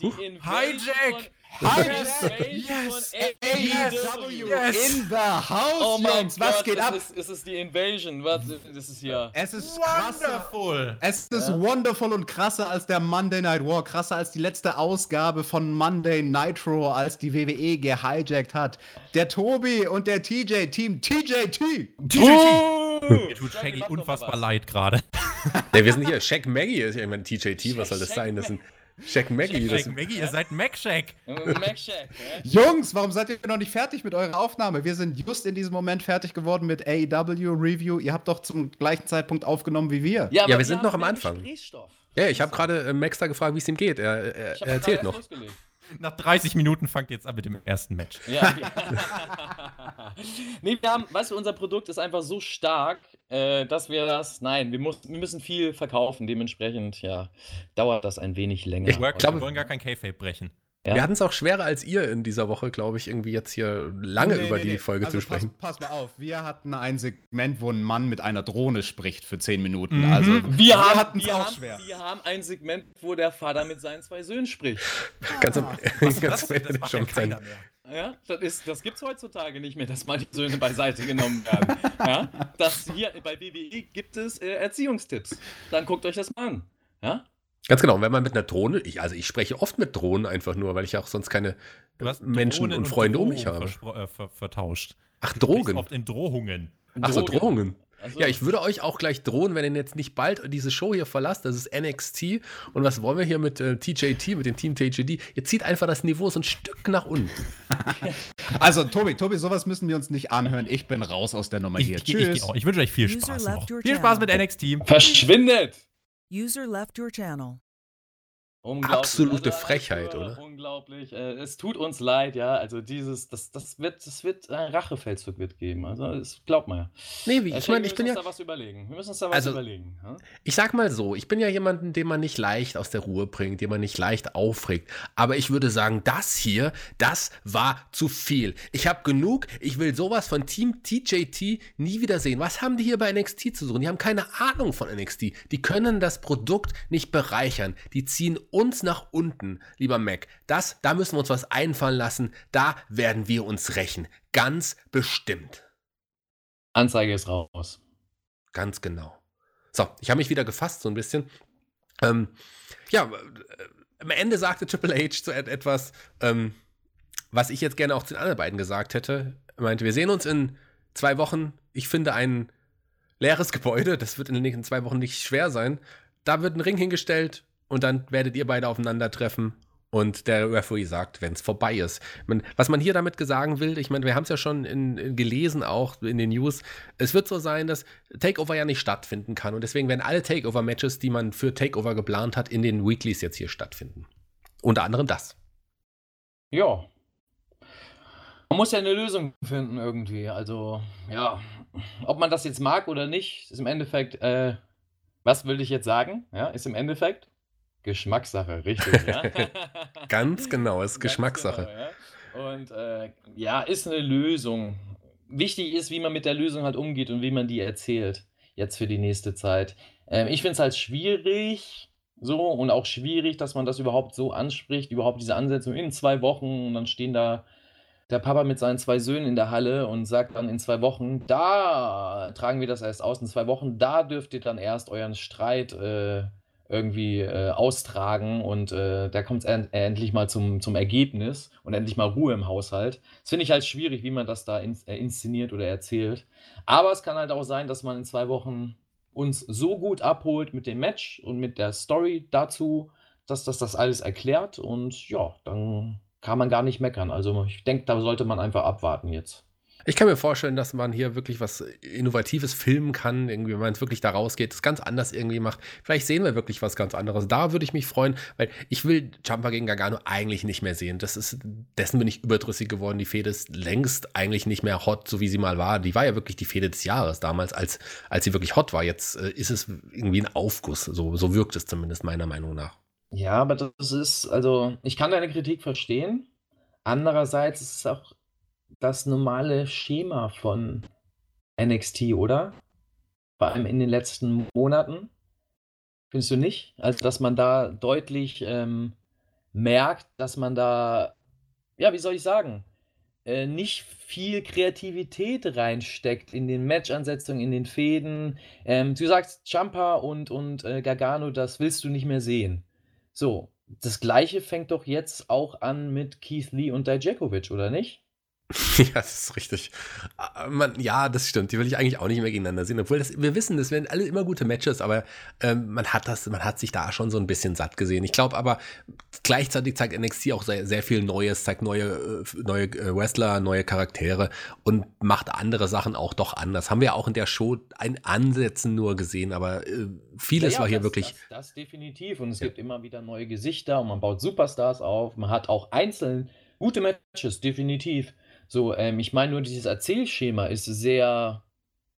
Die Hijack! Yes! AEW yes. in the house, oh Jungs! Was Gott, geht ab? Ist, es ist die Invasion. Was, das ist hier. Es ist wonderful. Es ist ja. wonderful und krasser als der Monday Night War. Krasser als die letzte Ausgabe von Monday Nitro, als die WWE gehijackt hat. Der Tobi und der TJ, Team TJT. TJT. Oh. Mir tut Shaggy unfassbar leid gerade. Ja, wir sind hier. Shaq Maggie ist ja immer ein TJT. Was soll das sein? Das sind. Shaq Maggie. Shaq Maggie, ihr seid Mac Shack. Mac Shack. Jungs, warum seid ihr noch nicht fertig mit eurer Aufnahme? Wir sind just in diesem Moment fertig geworden mit AEW Review. Ihr habt doch zum gleichen Zeitpunkt aufgenommen wie wir. Ja, ja wir sind noch am Anfang. Ja, ich habe gerade äh, Max da gefragt, wie es ihm geht. Er, er, er erzählt noch. Losgelegt. Nach 30 Minuten fangt jetzt an mit dem ersten Match. Ja. nee, wir haben, weißt du, unser Produkt ist einfach so stark, äh, dass wir das, nein, wir, muss, wir müssen viel verkaufen. Dementsprechend, ja, dauert das ein wenig länger. Ich glaube, wir wollen gar kein K-Fape brechen. Ja. Wir hatten es auch schwerer als ihr in dieser Woche, glaube ich, irgendwie jetzt hier lange nee, über nee, die nee. Folge also zu sprechen. Pass, pass, mal auf, wir hatten ein Segment, wo ein Mann mit einer Drohne spricht für zehn Minuten. Mhm. Also wir, wir hatten es auch haben, schwer. Wir haben ein Segment, wo der Vater mit seinen zwei Söhnen spricht. ganz am ah. ganz das, das schon sein. Mehr. Ja, das, das gibt es heutzutage nicht mehr, dass mal die Söhne beiseite genommen werden. ja, das hier bei WWE gibt es äh, Erziehungstipps. Dann guckt euch das mal an. Ja? Ganz genau. Und wenn man mit einer Drohne, ich, also ich spreche oft mit Drohnen einfach nur, weil ich auch sonst keine Menschen und, und Freunde um mich habe. Äh, ver, vertauscht. Ach, Drogen. oft in Drohungen. Ach so, Drohungen. Also, ja, ich würde euch auch gleich drohen, wenn ihr jetzt nicht bald diese Show hier verlasst. Das ist NXT. Und was wollen wir hier mit äh, TJT, mit dem Team TJD? Ihr zieht einfach das Niveau so ein Stück nach unten. also, Tobi, Tobi, sowas müssen wir uns nicht anhören. Ich bin raus aus der Nummer hier. Ich, Tschüss. Ich, ich, wünsche euch viel Spaß. Viel Spaß mit NXT. Verschwindet! User left your channel. Absolute also, Frechheit, oder? Unglaublich. Äh, es tut uns leid, ja. Also dieses, das, das wird, das wird ein Rachefeldzug wird geben. Also das glaubt man ja. Nee, wie, ich meine, ich bin ja. Wir müssen uns da was überlegen. Wir müssen uns da was also, überlegen. Hm? Ich sag mal so, ich bin ja jemanden, den man nicht leicht aus der Ruhe bringt, den man nicht leicht aufregt. Aber ich würde sagen, das hier, das war zu viel. Ich habe genug. Ich will sowas von Team TJT nie wieder sehen. Was haben die hier bei NXT zu suchen? Die haben keine Ahnung von NXT. Die können das Produkt nicht bereichern. Die ziehen uns nach unten, lieber Mac. Das, da müssen wir uns was einfallen lassen. Da werden wir uns rächen. Ganz bestimmt. Anzeige ist raus. Ganz genau. So, ich habe mich wieder gefasst so ein bisschen. Ähm, ja, äh, am Ende sagte Triple H zu etwas, ähm, was ich jetzt gerne auch zu den anderen beiden gesagt hätte. Er meinte, wir sehen uns in zwei Wochen. Ich finde ein leeres Gebäude. Das wird in den nächsten zwei Wochen nicht schwer sein. Da wird ein Ring hingestellt und dann werdet ihr beide aufeinandertreffen und der Referee sagt, wenn es vorbei ist. Man, was man hier damit sagen will, ich meine, wir haben es ja schon in, in gelesen, auch in den News, es wird so sein, dass Takeover ja nicht stattfinden kann und deswegen werden alle Takeover-Matches, die man für Takeover geplant hat, in den Weeklies jetzt hier stattfinden. Unter anderem das. Ja. Man muss ja eine Lösung finden irgendwie. Also, ja, ob man das jetzt mag oder nicht, ist im Endeffekt, äh, was will ich jetzt sagen? Ja, ist im Endeffekt Geschmackssache, richtig, ja. Ganz genau, ist Geschmackssache. Genau, ja. Und äh, ja, ist eine Lösung. Wichtig ist, wie man mit der Lösung halt umgeht und wie man die erzählt. Jetzt für die nächste Zeit. Ähm, ich finde es halt schwierig, so und auch schwierig, dass man das überhaupt so anspricht, überhaupt diese Ansetzung in zwei Wochen und dann stehen da der Papa mit seinen zwei Söhnen in der Halle und sagt dann in zwei Wochen, da tragen wir das erst aus, in zwei Wochen, da dürft ihr dann erst euren Streit äh, irgendwie äh, austragen und äh, da kommt es end endlich mal zum, zum Ergebnis und endlich mal Ruhe im Haushalt. Das finde ich halt schwierig, wie man das da in, äh, inszeniert oder erzählt. Aber es kann halt auch sein, dass man in zwei Wochen uns so gut abholt mit dem Match und mit der Story dazu, dass das das alles erklärt und ja, dann kann man gar nicht meckern. Also ich denke, da sollte man einfach abwarten jetzt. Ich kann mir vorstellen, dass man hier wirklich was Innovatives filmen kann, irgendwie, wenn man es wirklich da rausgeht, es ganz anders irgendwie macht. Vielleicht sehen wir wirklich was ganz anderes. Da würde ich mich freuen, weil ich will Jumper gegen Gargano eigentlich nicht mehr sehen. Das ist, dessen bin ich überdrüssig geworden. Die Fehde ist längst eigentlich nicht mehr hot, so wie sie mal war. Die war ja wirklich die Fehde des Jahres damals, als, als sie wirklich hot war. Jetzt äh, ist es irgendwie ein Aufguss. So, so wirkt es zumindest meiner Meinung nach. Ja, aber das ist, also, ich kann deine Kritik verstehen. Andererseits ist es auch das normale Schema von NXT, oder? Vor allem in den letzten Monaten. Findest du nicht? Also, dass man da deutlich ähm, merkt, dass man da, ja, wie soll ich sagen, äh, nicht viel Kreativität reinsteckt in den Match-Ansetzungen, in den Fäden. Ähm, du sagst, Champa und, und äh, Gargano, das willst du nicht mehr sehen. So, das gleiche fängt doch jetzt auch an mit Keith Lee und Dijakovic, oder nicht? Ja, das ist richtig. Ah, man, ja, das stimmt. Die will ich eigentlich auch nicht mehr gegeneinander sehen. Obwohl das, wir wissen, das werden alle immer gute Matches, aber ähm, man hat das, man hat sich da schon so ein bisschen satt gesehen. Ich glaube aber, gleichzeitig zeigt NXT auch sehr, sehr viel Neues, zeigt neue, äh, neue äh, Wrestler, neue Charaktere und macht andere Sachen auch doch anders. Haben wir auch in der Show ein Ansätzen nur gesehen, aber äh, vieles ja, ja, war hier das, wirklich. Das, das, definitiv. Und es ja. gibt immer wieder neue Gesichter und man baut Superstars auf. Man hat auch einzeln gute Matches, definitiv. So, ähm, ich meine nur, dieses Erzählschema ist sehr.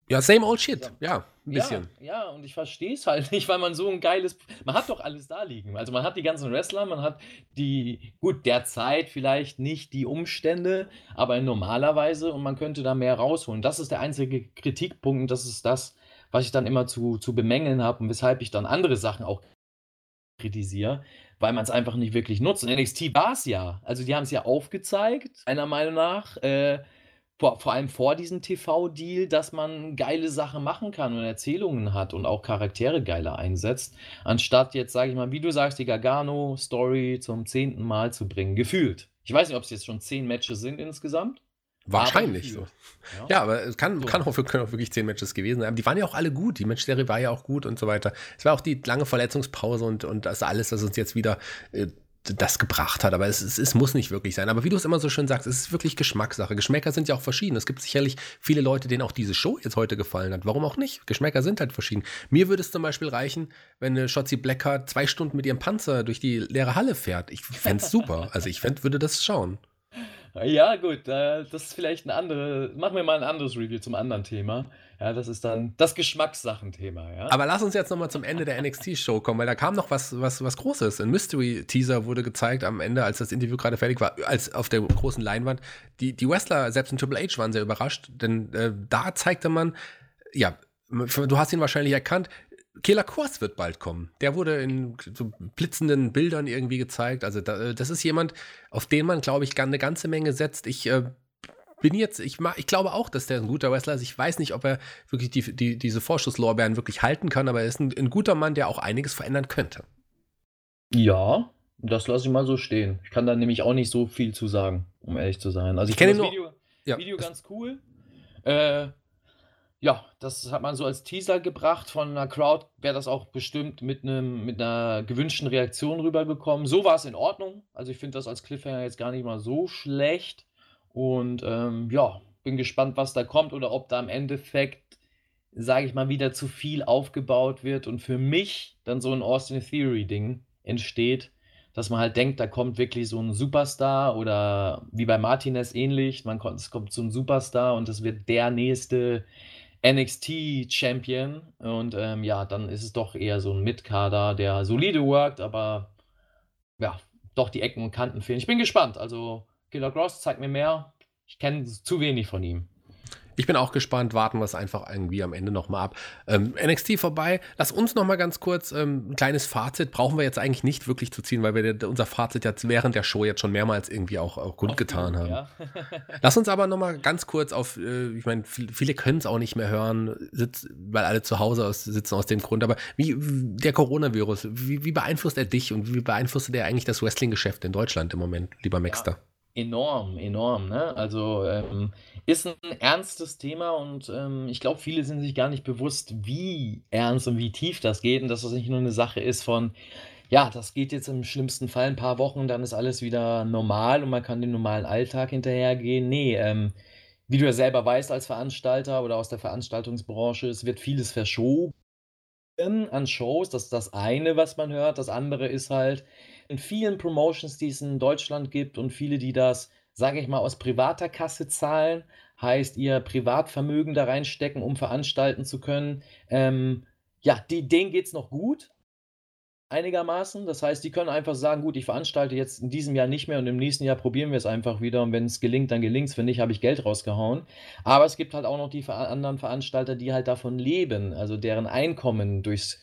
Ja, same old shit. Ja, ein bisschen. Ja, ja und ich verstehe es halt nicht, weil man so ein geiles. Man hat doch alles da liegen. Also, man hat die ganzen Wrestler, man hat die. Gut, derzeit vielleicht nicht die Umstände, aber in normaler Weise und man könnte da mehr rausholen. Das ist der einzige Kritikpunkt und das ist das, was ich dann immer zu, zu bemängeln habe und weshalb ich dann andere Sachen auch kritisiere weil man es einfach nicht wirklich nutzt. Und NXT war es ja. Also die haben es ja aufgezeigt, meiner Meinung nach, äh, vor, vor allem vor diesem TV-Deal, dass man geile Sachen machen kann und Erzählungen hat und auch Charaktere geiler einsetzt, anstatt jetzt, sage ich mal, wie du sagst, die Gargano-Story zum zehnten Mal zu bringen, gefühlt. Ich weiß nicht, ob es jetzt schon zehn Matches sind insgesamt. Wahrscheinlich so. Ja. ja, aber es kann, so. kann auch, können auch wirklich zehn Matches gewesen sein. Die waren ja auch alle gut. Die Matchserie war ja auch gut und so weiter. Es war auch die lange Verletzungspause und, und das alles, was uns jetzt wieder äh, das gebracht hat. Aber es, es, es, muss nicht wirklich sein. Aber wie du es immer so schön sagst, es ist wirklich Geschmackssache. Geschmäcker sind ja auch verschieden. Es gibt sicherlich viele Leute, denen auch diese Show jetzt heute gefallen hat. Warum auch nicht? Geschmäcker sind halt verschieden. Mir würde es zum Beispiel reichen, wenn eine Shotzi Blackheart zwei Stunden mit ihrem Panzer durch die leere Halle fährt. Ich fände es super. Also ich fänd, würde das schauen. Ja, gut, äh, das ist vielleicht ein andere. Machen wir mal ein anderes Review zum anderen Thema. Ja, das ist dann das Geschmackssachenthema, ja. Aber lass uns jetzt nochmal zum Ende der NXT-Show kommen, weil da kam noch was, was, was Großes. Ein Mystery-Teaser wurde gezeigt am Ende, als das Interview gerade fertig war, als auf der großen Leinwand. Die, die Wrestler, selbst in Triple H, waren sehr überrascht, denn äh, da zeigte man, ja, du hast ihn wahrscheinlich erkannt, Killer Kors wird bald kommen. Der wurde in so blitzenden Bildern irgendwie gezeigt. Also da, das ist jemand, auf den man, glaube ich, eine ganze Menge setzt. Ich äh, bin jetzt, ich, ich glaube auch, dass der ein guter Wrestler ist. Ich weiß nicht, ob er wirklich die, die, diese Vorschusslorbeeren wirklich halten kann, aber er ist ein, ein guter Mann, der auch einiges verändern könnte. Ja, das lasse ich mal so stehen. Ich kann da nämlich auch nicht so viel zu sagen, um ehrlich zu sein. Also ich, ich kenne das Video, ja. Video ganz cool. Äh, ja, das hat man so als Teaser gebracht. Von einer Crowd wäre das auch bestimmt mit, einem, mit einer gewünschten Reaktion rübergekommen. So war es in Ordnung. Also ich finde das als Cliffhanger jetzt gar nicht mal so schlecht. Und ähm, ja, bin gespannt, was da kommt oder ob da im Endeffekt, sage ich mal, wieder zu viel aufgebaut wird und für mich dann so ein Austin Theory-Ding entsteht, dass man halt denkt, da kommt wirklich so ein Superstar oder wie bei Martinez ähnlich, man kommt, es kommt so ein Superstar und es wird der nächste NXT-Champion und ähm, ja, dann ist es doch eher so ein Mitkader, der solide workt, aber ja, doch die Ecken und Kanten fehlen. Ich bin gespannt, also Killer Cross, zeigt mir mehr. Ich kenne zu wenig von ihm. Ich bin auch gespannt, warten wir es einfach irgendwie am Ende nochmal ab. Ähm, NXT vorbei. Lass uns nochmal ganz kurz ähm, ein kleines Fazit. Brauchen wir jetzt eigentlich nicht wirklich zu ziehen, weil wir unser Fazit jetzt während der Show jetzt schon mehrmals irgendwie auch, auch kundgetan haben. Ja. Lass uns aber nochmal ganz kurz auf, äh, ich meine, viele können es auch nicht mehr hören, sitz, weil alle zu Hause aus, sitzen aus dem Grund. Aber wie der Coronavirus, wie, wie beeinflusst er dich und wie beeinflusst er eigentlich das Wrestling-Geschäft in Deutschland im Moment, lieber Maxter? Ja. Enorm, enorm. Ne? Also ähm, ist ein ernstes Thema und ähm, ich glaube, viele sind sich gar nicht bewusst, wie ernst und wie tief das geht und dass das nicht nur eine Sache ist von, ja, das geht jetzt im schlimmsten Fall ein paar Wochen, dann ist alles wieder normal und man kann den normalen Alltag hinterhergehen. Nee, ähm, wie du ja selber weißt als Veranstalter oder aus der Veranstaltungsbranche, es wird vieles verschoben an Shows. Das ist das eine, was man hört. Das andere ist halt, in vielen Promotions, die es in Deutschland gibt und viele, die das, sage ich mal, aus privater Kasse zahlen, heißt ihr Privatvermögen da reinstecken, um veranstalten zu können. Ähm, ja, die, denen geht es noch gut, einigermaßen. Das heißt, die können einfach sagen, gut, ich veranstalte jetzt in diesem Jahr nicht mehr und im nächsten Jahr probieren wir es einfach wieder und wenn es gelingt, dann gelingt es, wenn nicht, habe ich Geld rausgehauen. Aber es gibt halt auch noch die anderen Veranstalter, die halt davon leben, also deren Einkommen durchs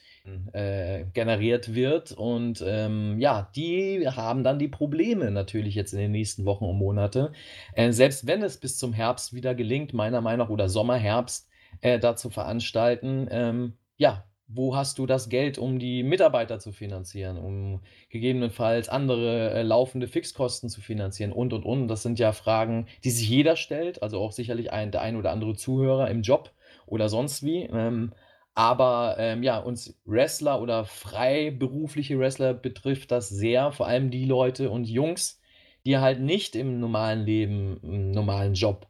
äh, generiert wird. Und ähm, ja, die haben dann die Probleme natürlich jetzt in den nächsten Wochen und Monate. Äh, selbst wenn es bis zum Herbst wieder gelingt, meiner Meinung nach, oder Sommer, Herbst, äh, da zu veranstalten, ähm, ja, wo hast du das Geld, um die Mitarbeiter zu finanzieren, um gegebenenfalls andere äh, laufende Fixkosten zu finanzieren und und und. Das sind ja Fragen, die sich jeder stellt, also auch sicherlich ein, der ein oder andere Zuhörer im Job oder sonst wie. Ähm, aber ähm, ja, uns Wrestler oder freiberufliche Wrestler betrifft das sehr, vor allem die Leute und Jungs, die halt nicht im normalen Leben, im normalen Job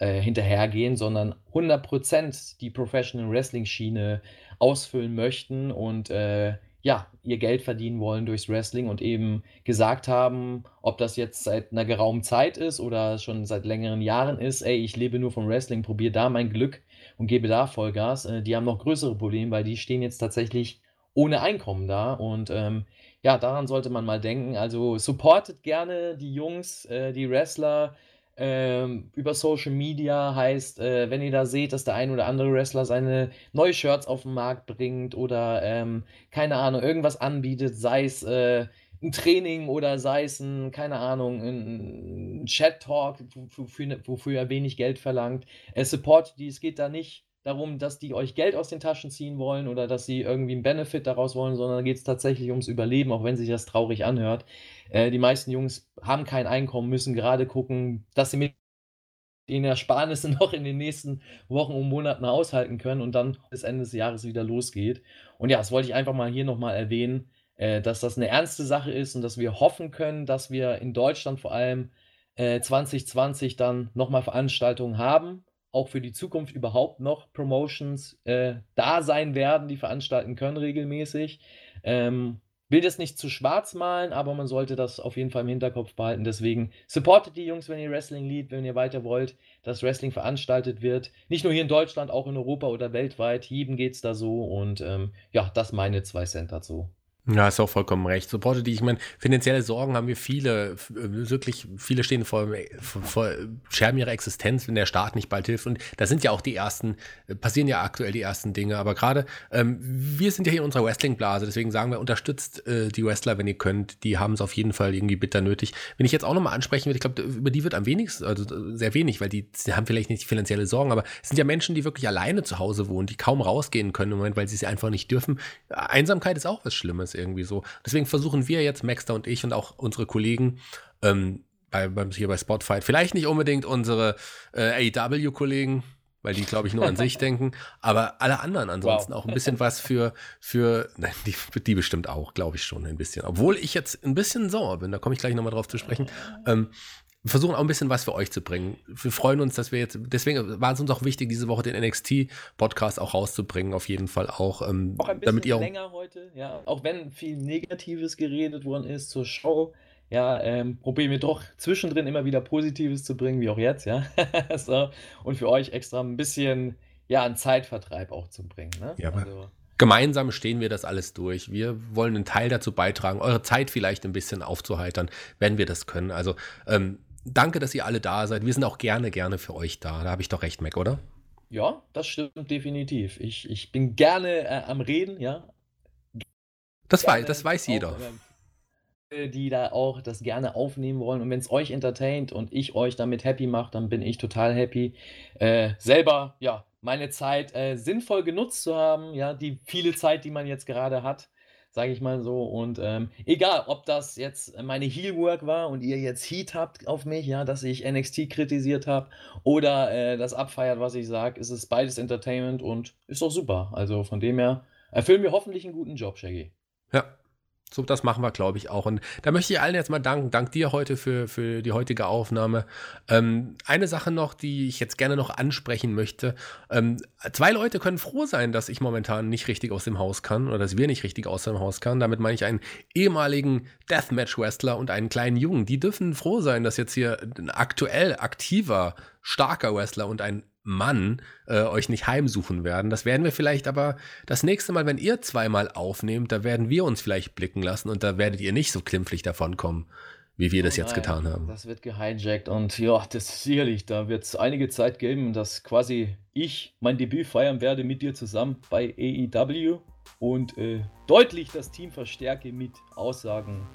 äh, hinterhergehen, sondern 100% die Professional Wrestling-Schiene ausfüllen möchten und äh, ja, ihr Geld verdienen wollen durchs Wrestling und eben gesagt haben, ob das jetzt seit einer geraumen Zeit ist oder schon seit längeren Jahren ist, ey, ich lebe nur vom Wrestling, probiere da mein Glück und gebe da Vollgas. Äh, die haben noch größere Probleme, weil die stehen jetzt tatsächlich ohne Einkommen da. Und ähm, ja, daran sollte man mal denken. Also supportet gerne die Jungs, äh, die Wrestler. Ähm, über Social Media heißt, äh, wenn ihr da seht, dass der ein oder andere Wrestler seine neue Shirts auf den Markt bringt oder ähm, keine Ahnung, irgendwas anbietet, sei es äh, ein Training oder sei es ein, keine Ahnung, ein Chat-Talk, wofür, wofür er wenig Geld verlangt. Äh, Support, die, es geht da nicht darum, dass die euch Geld aus den Taschen ziehen wollen oder dass sie irgendwie einen Benefit daraus wollen, sondern geht es tatsächlich ums Überleben, auch wenn sich das traurig anhört. Äh, die meisten Jungs haben kein Einkommen, müssen gerade gucken, dass sie mit den Ersparnisse noch in den nächsten Wochen und Monaten haushalten können und dann bis Ende des Jahres wieder losgeht. Und ja, das wollte ich einfach mal hier nochmal erwähnen, äh, dass das eine ernste Sache ist und dass wir hoffen können, dass wir in Deutschland vor allem äh, 2020 dann nochmal Veranstaltungen haben, auch für die Zukunft überhaupt noch Promotions äh, da sein werden, die veranstalten können regelmäßig. Ähm, will das nicht zu schwarz malen, aber man sollte das auf jeden Fall im Hinterkopf behalten. Deswegen supportet die Jungs, wenn ihr Wrestling liebt, wenn ihr weiter wollt, dass Wrestling veranstaltet wird. Nicht nur hier in Deutschland, auch in Europa oder weltweit. Jedem geht es da so. Und ähm, ja, das meine zwei Cent dazu. Ja, ist auch vollkommen recht. Supporte die, ich meine, finanzielle Sorgen haben wir viele, äh, wirklich, viele stehen vor, vor, scherben ihre Existenz, wenn der Staat nicht bald hilft. Und da sind ja auch die ersten, äh, passieren ja aktuell die ersten Dinge. Aber gerade, ähm, wir sind ja hier in unserer Wrestling-Blase, deswegen sagen wir, unterstützt äh, die Wrestler, wenn ihr könnt. Die haben es auf jeden Fall irgendwie bitter nötig. Wenn ich jetzt auch nochmal ansprechen würde, ich glaube, über die wird am wenigsten, also sehr wenig, weil die, die haben vielleicht nicht finanzielle Sorgen, aber es sind ja Menschen, die wirklich alleine zu Hause wohnen, die kaum rausgehen können im Moment, weil sie es einfach nicht dürfen. Einsamkeit ist auch was Schlimmes irgendwie so. Deswegen versuchen wir jetzt, Maxter und ich und auch unsere Kollegen, ähm, bei, beim, hier bei Spotfight, vielleicht nicht unbedingt unsere äh, AEW-Kollegen, weil die, glaube ich, nur an sich denken, aber alle anderen ansonsten wow. auch ein bisschen was für, für nein, die, die bestimmt auch, glaube ich schon ein bisschen. Obwohl ich jetzt ein bisschen sauer bin, da komme ich gleich nochmal drauf zu sprechen. Ähm, versuchen auch ein bisschen was für euch zu bringen. Wir freuen uns, dass wir jetzt, deswegen war es uns auch wichtig, diese Woche den NXT-Podcast auch rauszubringen, auf jeden Fall auch. Ähm, auch ein bisschen damit ihr auch länger heute, ja, auch wenn viel Negatives geredet worden ist zur Show, ja, ähm, probieren wir doch zwischendrin immer wieder Positives zu bringen, wie auch jetzt, ja. so, und für euch extra ein bisschen, ja, einen Zeitvertreib auch zu bringen, ne? Ja, also, Gemeinsam stehen wir das alles durch. Wir wollen einen Teil dazu beitragen, eure Zeit vielleicht ein bisschen aufzuheitern, wenn wir das können. Also ähm, danke, dass ihr alle da seid. Wir sind auch gerne, gerne für euch da. Da habe ich doch recht, Mac, oder? Ja, das stimmt definitiv. Ich, ich bin gerne äh, am Reden, ja. Das, gerne weiß, das weiß jeder. Auch, äh, die da auch das gerne aufnehmen wollen. Und wenn es euch entertaint und ich euch damit happy mache, dann bin ich total happy. Äh, selber, ja, meine Zeit äh, sinnvoll genutzt zu haben, ja, die viele Zeit, die man jetzt gerade hat sage ich mal so. Und ähm, egal, ob das jetzt meine Heelwork war und ihr jetzt Heat habt auf mich, ja, dass ich NXT kritisiert habe oder äh, das abfeiert, was ich sage, ist es beides Entertainment und ist doch super. Also von dem her erfüllen wir hoffentlich einen guten Job, Shaggy. Ja, so, das machen wir, glaube ich, auch. Und da möchte ich allen jetzt mal danken. Dank dir heute für, für die heutige Aufnahme. Ähm, eine Sache noch, die ich jetzt gerne noch ansprechen möchte. Ähm, zwei Leute können froh sein, dass ich momentan nicht richtig aus dem Haus kann oder dass wir nicht richtig aus dem Haus kann. Damit meine ich einen ehemaligen Deathmatch-Wrestler und einen kleinen Jungen. Die dürfen froh sein, dass jetzt hier ein aktuell aktiver, starker Wrestler und ein Mann äh, euch nicht heimsuchen werden. Das werden wir vielleicht aber das nächste Mal, wenn ihr zweimal aufnehmt, da werden wir uns vielleicht blicken lassen und da werdet ihr nicht so klimpflich davonkommen, wie wir oh das jetzt nein, getan haben. Das wird gehijackt und ja, das ist sicherlich, da wird es einige Zeit geben, dass quasi ich mein Debüt feiern werde mit dir zusammen bei AEW und äh, deutlich das Team verstärke mit Aussagen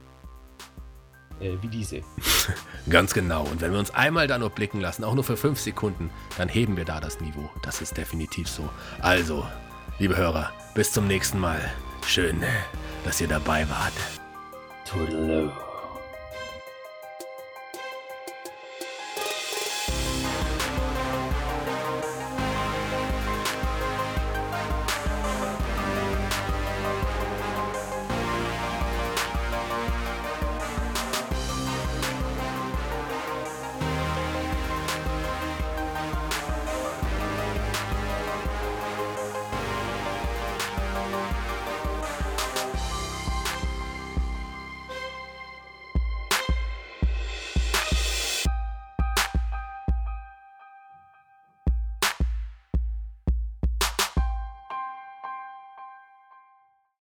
äh, wie diese. Ganz genau. Und wenn wir uns einmal da nur blicken lassen, auch nur für fünf Sekunden, dann heben wir da das Niveau. Das ist definitiv so. Also, liebe Hörer, bis zum nächsten Mal. Schön, dass ihr dabei wart. Toodaloo.